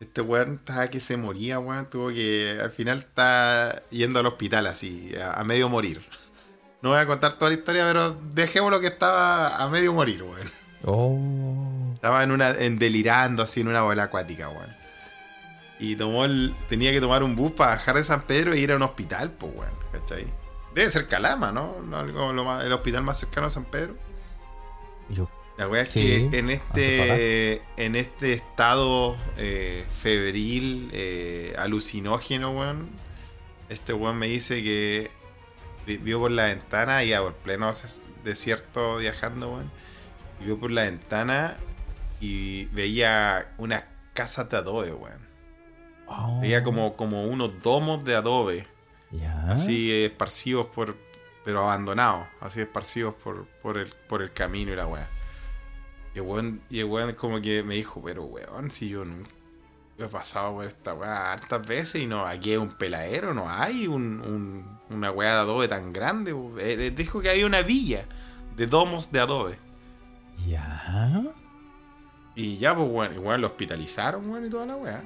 Este weón estaba que se moría, weón. Tuvo que. Al final está yendo al hospital así, a, a medio morir. No voy a contar toda la historia, pero dejémoslo que estaba a medio morir, weón. Oh. Estaba en una. En delirando así en una bola acuática, weón. Y tomó el. Tenía que tomar un bus para bajar de San Pedro e ir a un hospital, pues, weón. ¿Cachai? Debe ser Calama, ¿no? Algo lo más- el hospital más cercano a San Pedro. Yo, La wea es Sí, que en este, en este estado eh, febril, eh, alucinógeno, weón, este weón me dice que vi- vio por la ventana y a por pleno des- desierto viajando, weón. Y vio por la ventana y veía unas casas de adobe, weón. oh, Veía como, como unos domos de adobe, así esparcidos por, pero abandonados, así esparcidos por, por, el, por el camino y la weá. Y el weón, y el weón como que me dijo, pero weón, si yo nunca he pasado por esta weá hartas veces y no, aquí hay un peladero, no hay un, un- una weá de adobe tan grande. weón". Eh, eh, dijo que había una villa de domos de adobe. Ya. Y ya, pues weón, weón, lo hospitalizaron, weón, y toda la weá.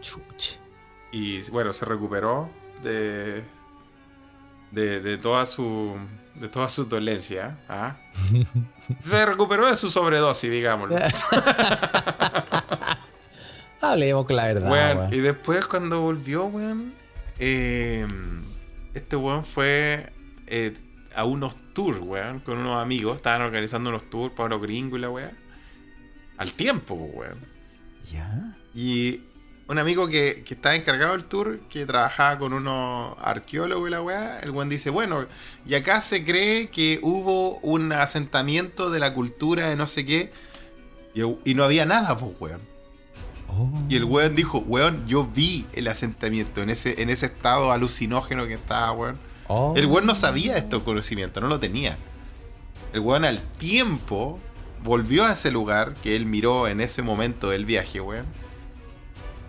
Chuch. Y bueno, se recuperó de, de, de toda su de toda su dolencia. ¿ah? se recuperó de su sobredosis, digámoslo. Hablemos la verdad. Weón, weón. y después cuando volvió, weón, eh, este weón fue eh, a unos tours, weón, con unos amigos. Estaban organizando unos tours para los gringos y la weá. Al tiempo, weón. Ya. Y un amigo que, que estaba encargado del tour, que trabajaba con unos arqueólogos y la weá, el weón dice, bueno, y acá se cree que hubo un asentamiento de la cultura de no sé qué, y, y no había nada, pues, weón. Oh. Y el weón dijo, weón, yo vi el asentamiento en ese, en ese estado alucinógeno que estaba, weón. Oh. El weón no sabía estos conocimientos, no lo tenía. El weón al tiempo volvió a ese lugar que él miró en ese momento del viaje, weón.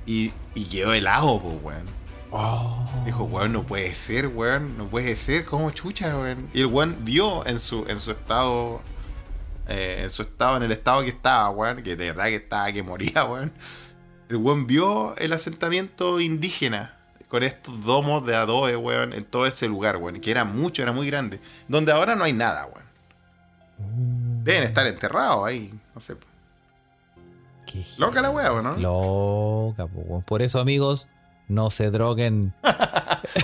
Y, y quedó helado, pues, weón. Oh. Dijo, weón, no puede ser, weón. No puede ser, como chucha, weón. Y el weón vio en su, en su estado. eh, en su estado, en el estado que estaba, weón. Que de verdad que estaba, que moría, weón. El weón vio el asentamiento indígena. Con estos domos de adobe, weón. En todo ese lugar, weón. Que era mucho, era muy grande. Donde ahora no hay nada, weón. Deben estar enterrados ahí. No sé. Qué Loca la weá, ¿no? Loca, po. Por eso, amigos, no se droguen.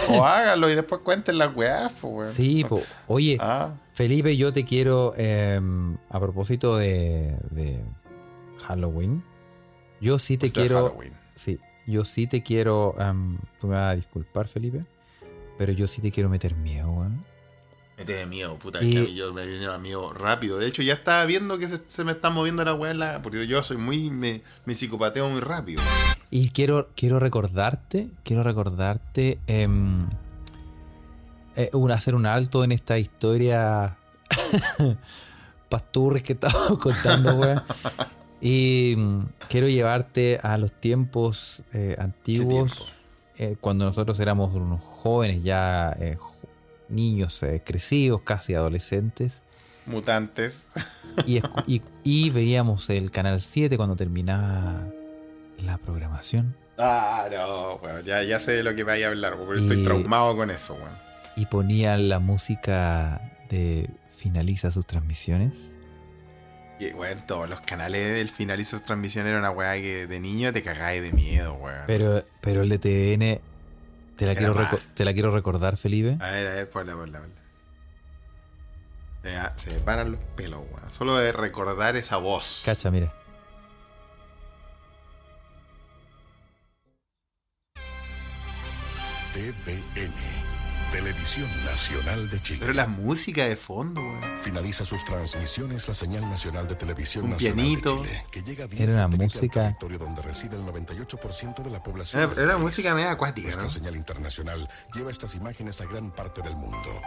O háganlo y después cuenten las weás, pues. Sí, po. Oye, Ah, Felipe, yo te quiero, eh, a propósito de, de Halloween, yo sí te o sea, quiero, Halloween. sí, yo sí te quiero, em, tú me vas a disculpar, Felipe, pero yo sí te quiero meter miedo, weón. Me tiene miedo, puta. Y- que a yo me viene miedo rápido. De hecho, ya estaba viendo que se, se me está moviendo la weá. la- Porque yo soy muy. Me, me psicopateo muy rápido. Y quiero, quiero recordarte, quiero recordarte em, eh, un, hacer un alto en esta historia pasturres que estamos contando, weón. Y mm, quiero llevarte a los tiempos eh, antiguos, eh, cuando nosotros éramos unos jóvenes, ya eh, niños eh, crecidos, casi adolescentes, Mutantes. y, escu- y- y veíamos el Canal 7 cuando terminaba la programación. Ah, no, weón. Ya, ya sé de lo que vaya a hablar, porque estoy Y- traumado con eso, weón. y ponían la música de finaliza sus transmisiones. Y, weón, todos los canales del finalizo de transmisión era una weá que de niño te cagáis de miedo, weón. Pero, pero el de TVN, te la, quiero te la quiero recordar, Felipe. A ver, a ver, ponla, ponla, ponla. Ya, se me paran los pelos, weón. Solo de recordar esa voz. Cacha, mira. TVN, Televisión Nacional de Chile. Pero la música de fondo, weón. Finaliza sus transmisiones la señal nacional de televisión Un nacional pianito. de Chile, que llega Era una música- territorio donde reside el 98% de la población. Era, era música media acuática, Nuestra ¿no? señal internacional lleva estas imágenes a gran parte del mundo.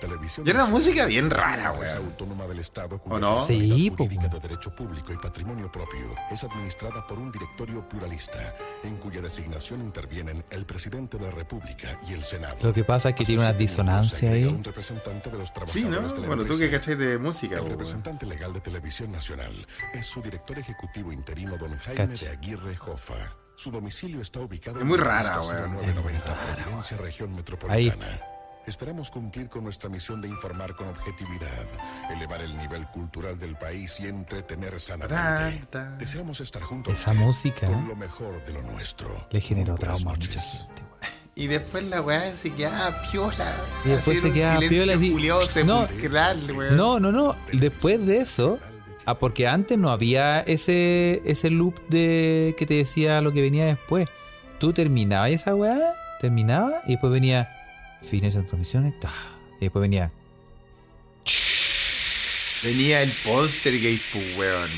Televisión Y era una música bien rara, empresa weón. autónoma del Estado cuya ¿O no? Sí, jurídica de derecho público y patrimonio propio es administrada por un directorio pluralista en cuya designación intervienen el presidente de la República y el Senado. Lo que pasa es que tiene una disonancia ahí. Un representante de los Sí, ¿no? de Bueno, tú que cacháis de música, El representante legal de Televisión Nacional es su director ejecutivo interino, don Jaime de Aguirre Jofa. Su domicilio está ubicado Es muy en la rara, Autopista weón. 990, Providencia, región metropolitana. Esperamos cumplir con nuestra misión de informar con objetividad, elevar el nivel cultural del país y entretener sanamente. Deseamos estar juntos Esa música con lo mejor de lo nuestro. le generó trauma a mucha gente, weón. Y después la weá se quedaba piola. Y después se quedaba piola, así- No. No, no, no. Después de eso. Ah, porque antes no había ese, ese loop de que te decía lo que venía después. Tú terminabas esa weá, terminaba y después venía fines de transmisiones, y después venía. Venía el Poltergeist, pues, weón.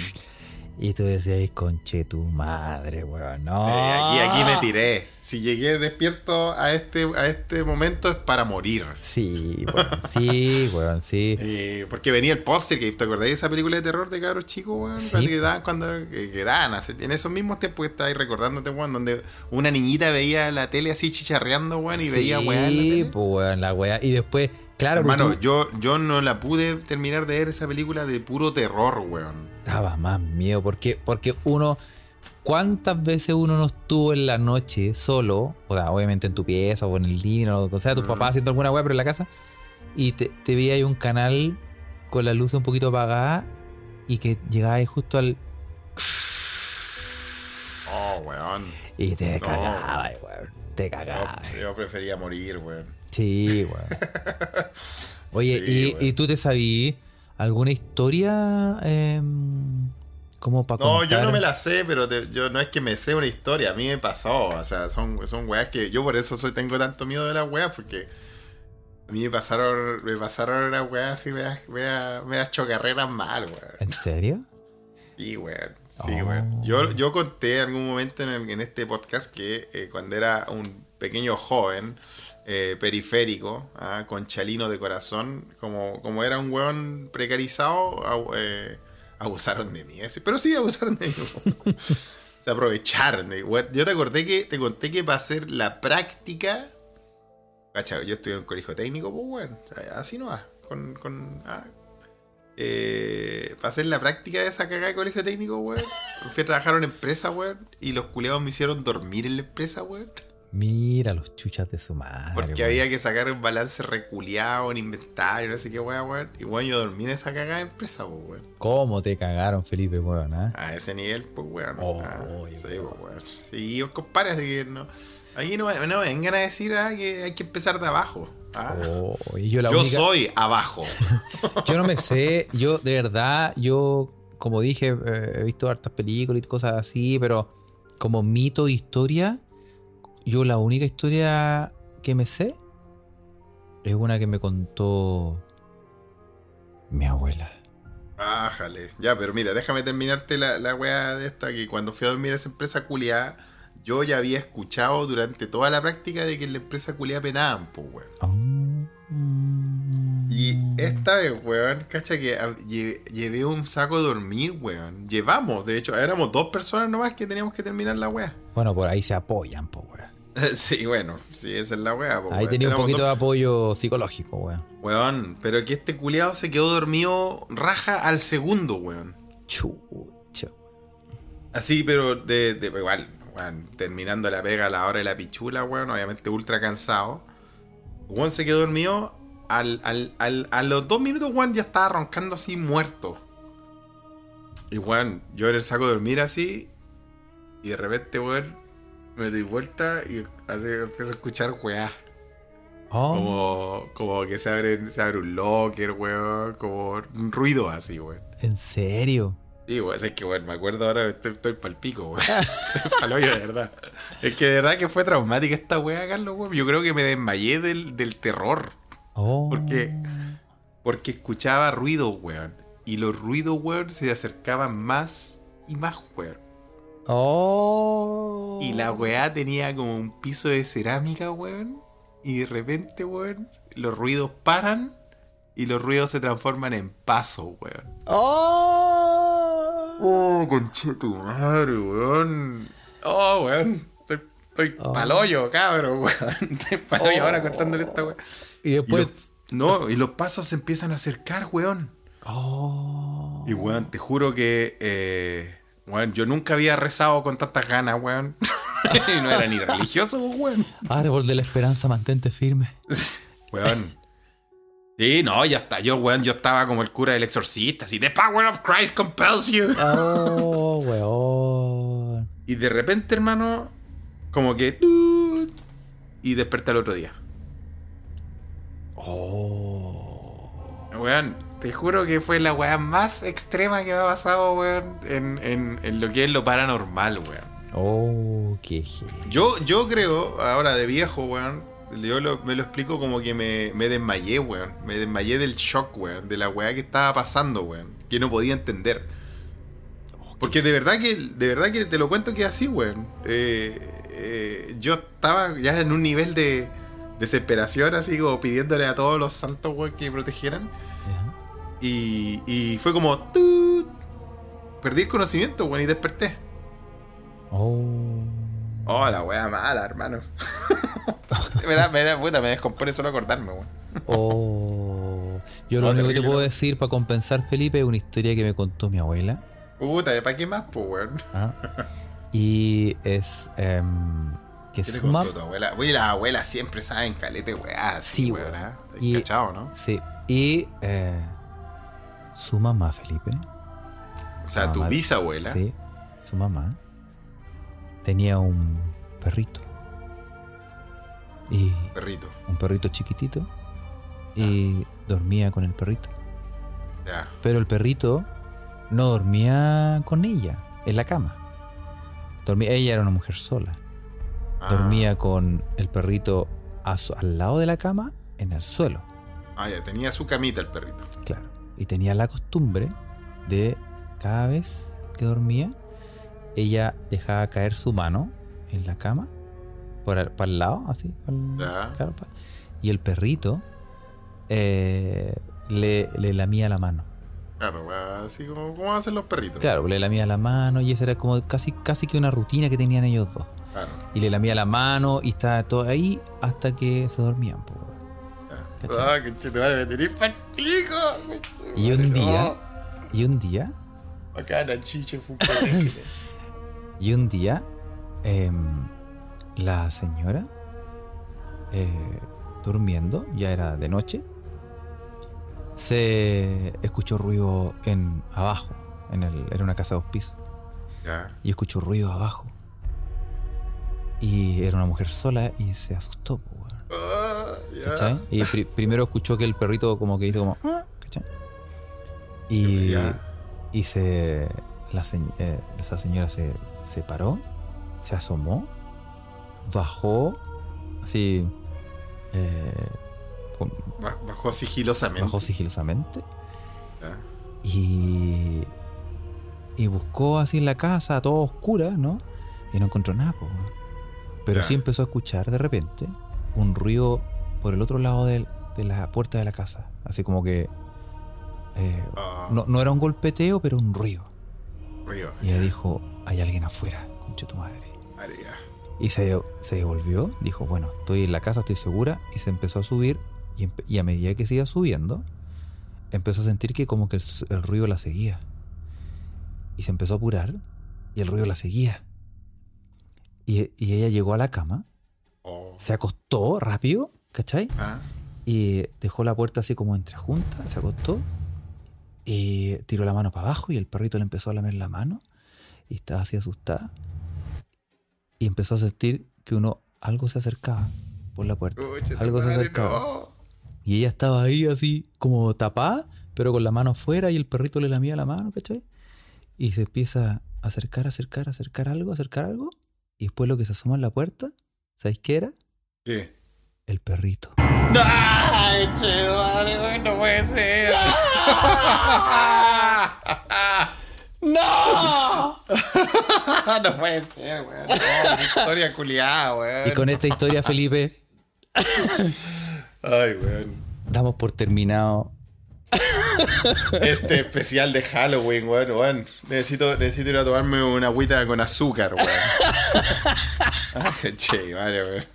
Y tú decías, conche tu madre, weón. No. Eh, aquí, aquí me tiré. Si llegué despierto a este, a este momento es para morir. Sí, weón. Sí, weón, sí. Eh, porque venía el póster, que ¿te acordás de esa película de terror de cabros chicos, weón? Sí. La Que daban cuando que, que daban en esos mismos tiempos que estabas recordándote, weón, donde una niñita veía la tele así chicharreando, weón, y veía la Sí, pues weón, la weá. Y después, claro, Hermano, tú yo, yo no la pude terminar de ver esa película de puro terror, weón. Daba más miedo. Porque, porque uno. ¿Cuántas veces uno no estuvo en la noche solo? O sea, obviamente en tu pieza o en el living o lo que sea, tus papás haciendo alguna weá, pero en la casa. Y te, te veía ahí un canal con la luz un poquito apagada y que llegaba ahí justo al. Oh, weón. Y te No. cagaba, weón. Te Yo, cagaba. yo prefería morir, weón. Sí, weón. Oye, Sí, ¿y, weón. ¿y tú te sabías alguna historia em, como para No, contar? yo no me la sé, pero te- yo no es que me sé una historia, a mí me pasó, o sea, son, son weas que yo por eso soy, tengo tanto miedo de las weas, porque a mí me pasaron, me pasaron unas weas así, me me das chocarreras mal, weón. ¿En serio? Sí, weón. Sí, Oh. weón. Yo, yo conté en algún momento en, el- en este podcast que eh, cuando era un pequeño joven, eh, periférico, ah, con chalino de corazón, como, como era un weón precarizado, eh, abusaron de mí. ese- Pero sí, abusaron de mí. Se aprovecharon. Yo te acordé que te conté que para hacer la práctica. Cacha, yo estudié en un colegio técnico, pues bueno, así no va. Con, con, ah, eh, para hacer la práctica de esa cagada de colegio técnico, weón. Fui a trabajar en empresa, weón. Y los culeados me hicieron dormir en la empresa, weón. Mira los chuchas de su madre. Porque weón. había que sacar un balance reculeado en inventario, no sé qué weón, weón. Y weón, yo dormí en esa cagada de empresa, pues, weón. ¿Cómo te cagaron, Felipe, weón? ah? A ese nivel, pues, weón. Oh, Ah, sí, weón. pues, weón. Sí, compadre, así que no. Aquí no, no vengan a decir ah, que hay que empezar de abajo. ah. Oh, y yo la yo única- soy abajo. Yo no me sé, yo de verdad, yo, como dije, eh, he visto hartas películas y cosas así, pero como mito, historia, yo la única historia que me sé es una que me contó mi abuela. Ájale, ya, pero mira, déjame terminarte la, la weá de esta, que cuando fui a dormir a esa empresa culiada, yo ya había escuchado durante toda la práctica de que en la empresa culiada penaban, pues, weón. Ah. Y esta vez, weón, cacha que lle- llevé un saco de dormir, weón. Llevamos, de hecho, éramos dos personas nomás que teníamos que terminar la weá. Bueno, por ahí se apoyan, po, weón. sí, bueno, sí, esa es la weá, Ahí tenía un poquito de apoyo psicológico, weón. Weón, pero que este culiado se quedó dormido raja al segundo, weón. Chucha. Así, pero de, de- igual, weón, terminando la pega a la hora de la pichula, weón, obviamente ultra cansado. Weón se quedó dormido. Al, al- al- a los dos minutos, weón, ya estaba roncando así muerto. Y weón, yo en el saco de dormir así. Y de repente, weón, me doy vuelta y así empiezo a escuchar weá. Oh, Como, como que se abre, se abre un locker, weón. Como un ruido así, weón. ¿en serio? Sí, weón, es que, weón, me acuerdo ahora, estoy, estoy pa'l pico, weón. De verdad. Es que de verdad que fue traumática esta weá, Carlos, weón. Yo creo que me desmayé del, del terror. Oh. Porque, porque escuchaba ruidos, weón. Y los ruidos, weón, se acercaban más y más, weón. Oh. Y la weá tenía como un piso de cerámica, weón. Y de repente, weón, los ruidos paran y los ruidos se transforman en pasos, weón. Oh. Oh, conchetu madre, weón. Oh, weón. Estoy, estoy Oh. paloyo, cabrón, weón. Estoy paloyo ahora contándole esta weón. Y Y después. los- no, y los pasos se empiezan a acercar, weón. Oh. Y weón, te juro que, eh, weón, yo nunca había rezado con tantas ganas, weón. y no era ni religioso, weón. Árbol de la esperanza, mantente firme. Weón. Sí, no, ya está. Yo, weón, yo estaba como el cura del exorcista, así, The power of Christ compels you. Oh, weón. Y de repente, hermano, como que. y desperté al otro día. Oh. Weón, te juro que fue la weá más extrema que me ha pasado, weón, en, en- en lo que es lo paranormal, weón. Oh, qué. Yo, yo creo, ahora de viejo, weón, yo lo- me lo explico como que me, me desmayé, weón. Me desmayé del shock, weón, de la weá que estaba pasando, weón. Que no podía entender. Porque de verdad que, de verdad que te lo cuento que es así, weón. Eh, eh, yo estaba ya en un nivel de desesperación, así como pidiéndole a todos los santos, weón, que protegieran. Y, y fue como... ¡tut! Perdí el conocimiento, weón, y desperté. Oh. Oh, la wea mala, hermano. me da, me da, puta, me descompone solo acordarme, weón. Oh. Yo lo No, único que te puedo decir para compensar, Felipe, es una historia que me contó mi abuela. Puta, ¿para qué más, po, weón? ¿ah? Y es em, que ¿Qué le su mamá. contó tu abuela? Oye, las abuelas siempre saben calete, weá. así, Sí, weón. weón. ¿ah? Y- Cachado, ¿no? Sí. Y eh, su mamá, Felipe. O sea, Ah, tu bisabuela. Sí. Su mamá tenía un perrito. Y Perrito. un perrito chiquitito. Y dormía con el perrito. Ya. Pero el perrito no dormía con ella en la cama. Dormía, ella era una mujer sola. Ah. Dormía con el perrito a su- al lado de la cama en el suelo. Ah, ya, tenía su camita el perrito. Claro. Y tenía la costumbre de cada vez que dormía, ella dejaba caer su mano en la cama, por el, para el lado, así. al- Ya. claro, pa- y el perrito eh, le, le lamía la mano. Claro, así como, como hacen los perritos. Claro, le lamía la mano y esa era como casi, casi que una rutina que tenían ellos dos. Claro. Y le lamía la mano y estaba todo ahí hasta que se dormían. Ah, conchetumare, me tenés. Y un día, y un día, Bacana, chiche, y un día, la señora, eh, durmiendo, ya era de noche, se escuchó ruido en abajo, en el, era una casa de dos pisos, y escuchó ruido abajo. Y era una mujer sola y se asustó. Ah. ¿Cachai? Y pri- primero escuchó que el perrito como que hizo como... Y, y se... La se- eh, esa señora se, se paró, se asomó, bajó, así... eh, con- Bajó sigilosamente. bajó sigilosamente Ya. y... Y buscó así en la casa, toda oscura, ¿no? Y no encontró nada, po. Pero Ya. sí empezó a escuchar de repente un ruido por el otro lado del- de, la puerta de la casa. Así como que. Eh, Ah, no, no era un golpeteo, pero un ruido. río. Y ella dijo: Hay alguien afuera, concha tu madre. Y se, se devolvió, dijo: Bueno, estoy en la casa, estoy segura. Y se empezó a subir. Y, a medida que se iba subiendo, empezó a sentir que como que el ruido la seguía. Y se empezó a apurar. Y el ruido la seguía. Y, y ella llegó a la cama, Oh. se acostó rápido, ¿cachai? Ah, Y dejó la puerta así como entre juntas, se acostó. Y tiró la mano para abajo y el perrito le empezó a lamer la mano. Y estaba así asustada. Y empezó a sentir que uno, algo se acercaba por la puerta. Algo se acercaba. no. Y ella estaba ahí así como tapada, pero con la mano afuera y el perrito le lamía la mano, ¿cachai? Y se empieza a acercar, acercar, acercar algo, acercar algo. Y después lo que se asoma en la puerta, ¿sabéis qué era? ¿Qué? El perrito. ¡Ay, che, madre, güey, no puede ser! ¡No! no puede ser, weón. No, historia culiada, weón. Y con esta historia, Felipe, Ay, weón. damos por terminado. Este especial de Halloween, weón, weón. Necesito, necesito ir a tomarme una agüita con azúcar, weón. Ay, che, vale, weón.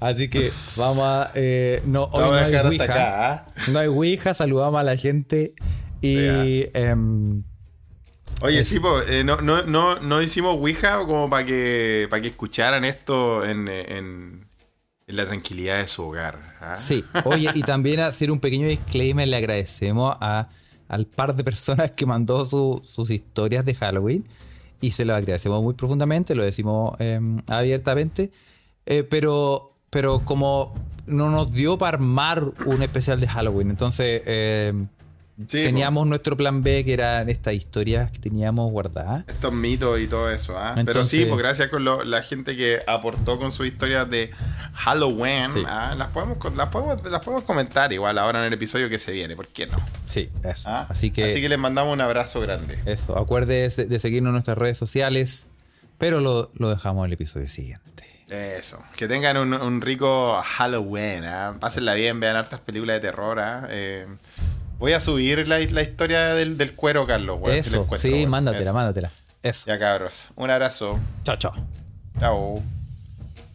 Así que vamos a. eh, no, hoy Vamos no a hay hasta Ouija. acá, ¿ah? No hay Ouija, saludamos a la gente. Y. em, Oye, Es- sí, po, eh, no, no, no, no hicimos Ouija como para que, para que escucharan esto en, en, en la tranquilidad de su hogar. ¿ah? Sí, oye, y también hacer un pequeño disclaimer, le agradecemos a, al par de personas que mandó su- sus historias de Halloween y se lo agradecemos muy profundamente, lo decimos eh, abiertamente, eh, pero, pero como no nos dio para armar un especial de Halloween. Entonces, eh, Sí, teníamos nuestro plan B, que eran estas historias que teníamos guardadas. Estos mitos y todo eso, ¿ah? Pero sí, pues gracias con lo- la gente que aportó con sus historias de Halloween, Sí. ¿ah? las, podemos, las, podemos, las podemos comentar igual ahora en el episodio que se viene, ¿por qué no? Sí, eso. ¿Ah? Así que, Así que les mandamos un abrazo grande. eso. Acuérdense de seguirnos en nuestras redes sociales, pero lo, lo dejamos en el episodio siguiente. Eso. Que tengan un, un rico Halloween, ¿ah? Pásenla bien, vean hartas películas de terror, ¿ah? Eh, voy a subir la, la historia del, del cuero, Carlos, eso, sí, mándatela, Eso. mándatela. Eso. Ya cabros. Un abrazo. Chao, chao. Chao.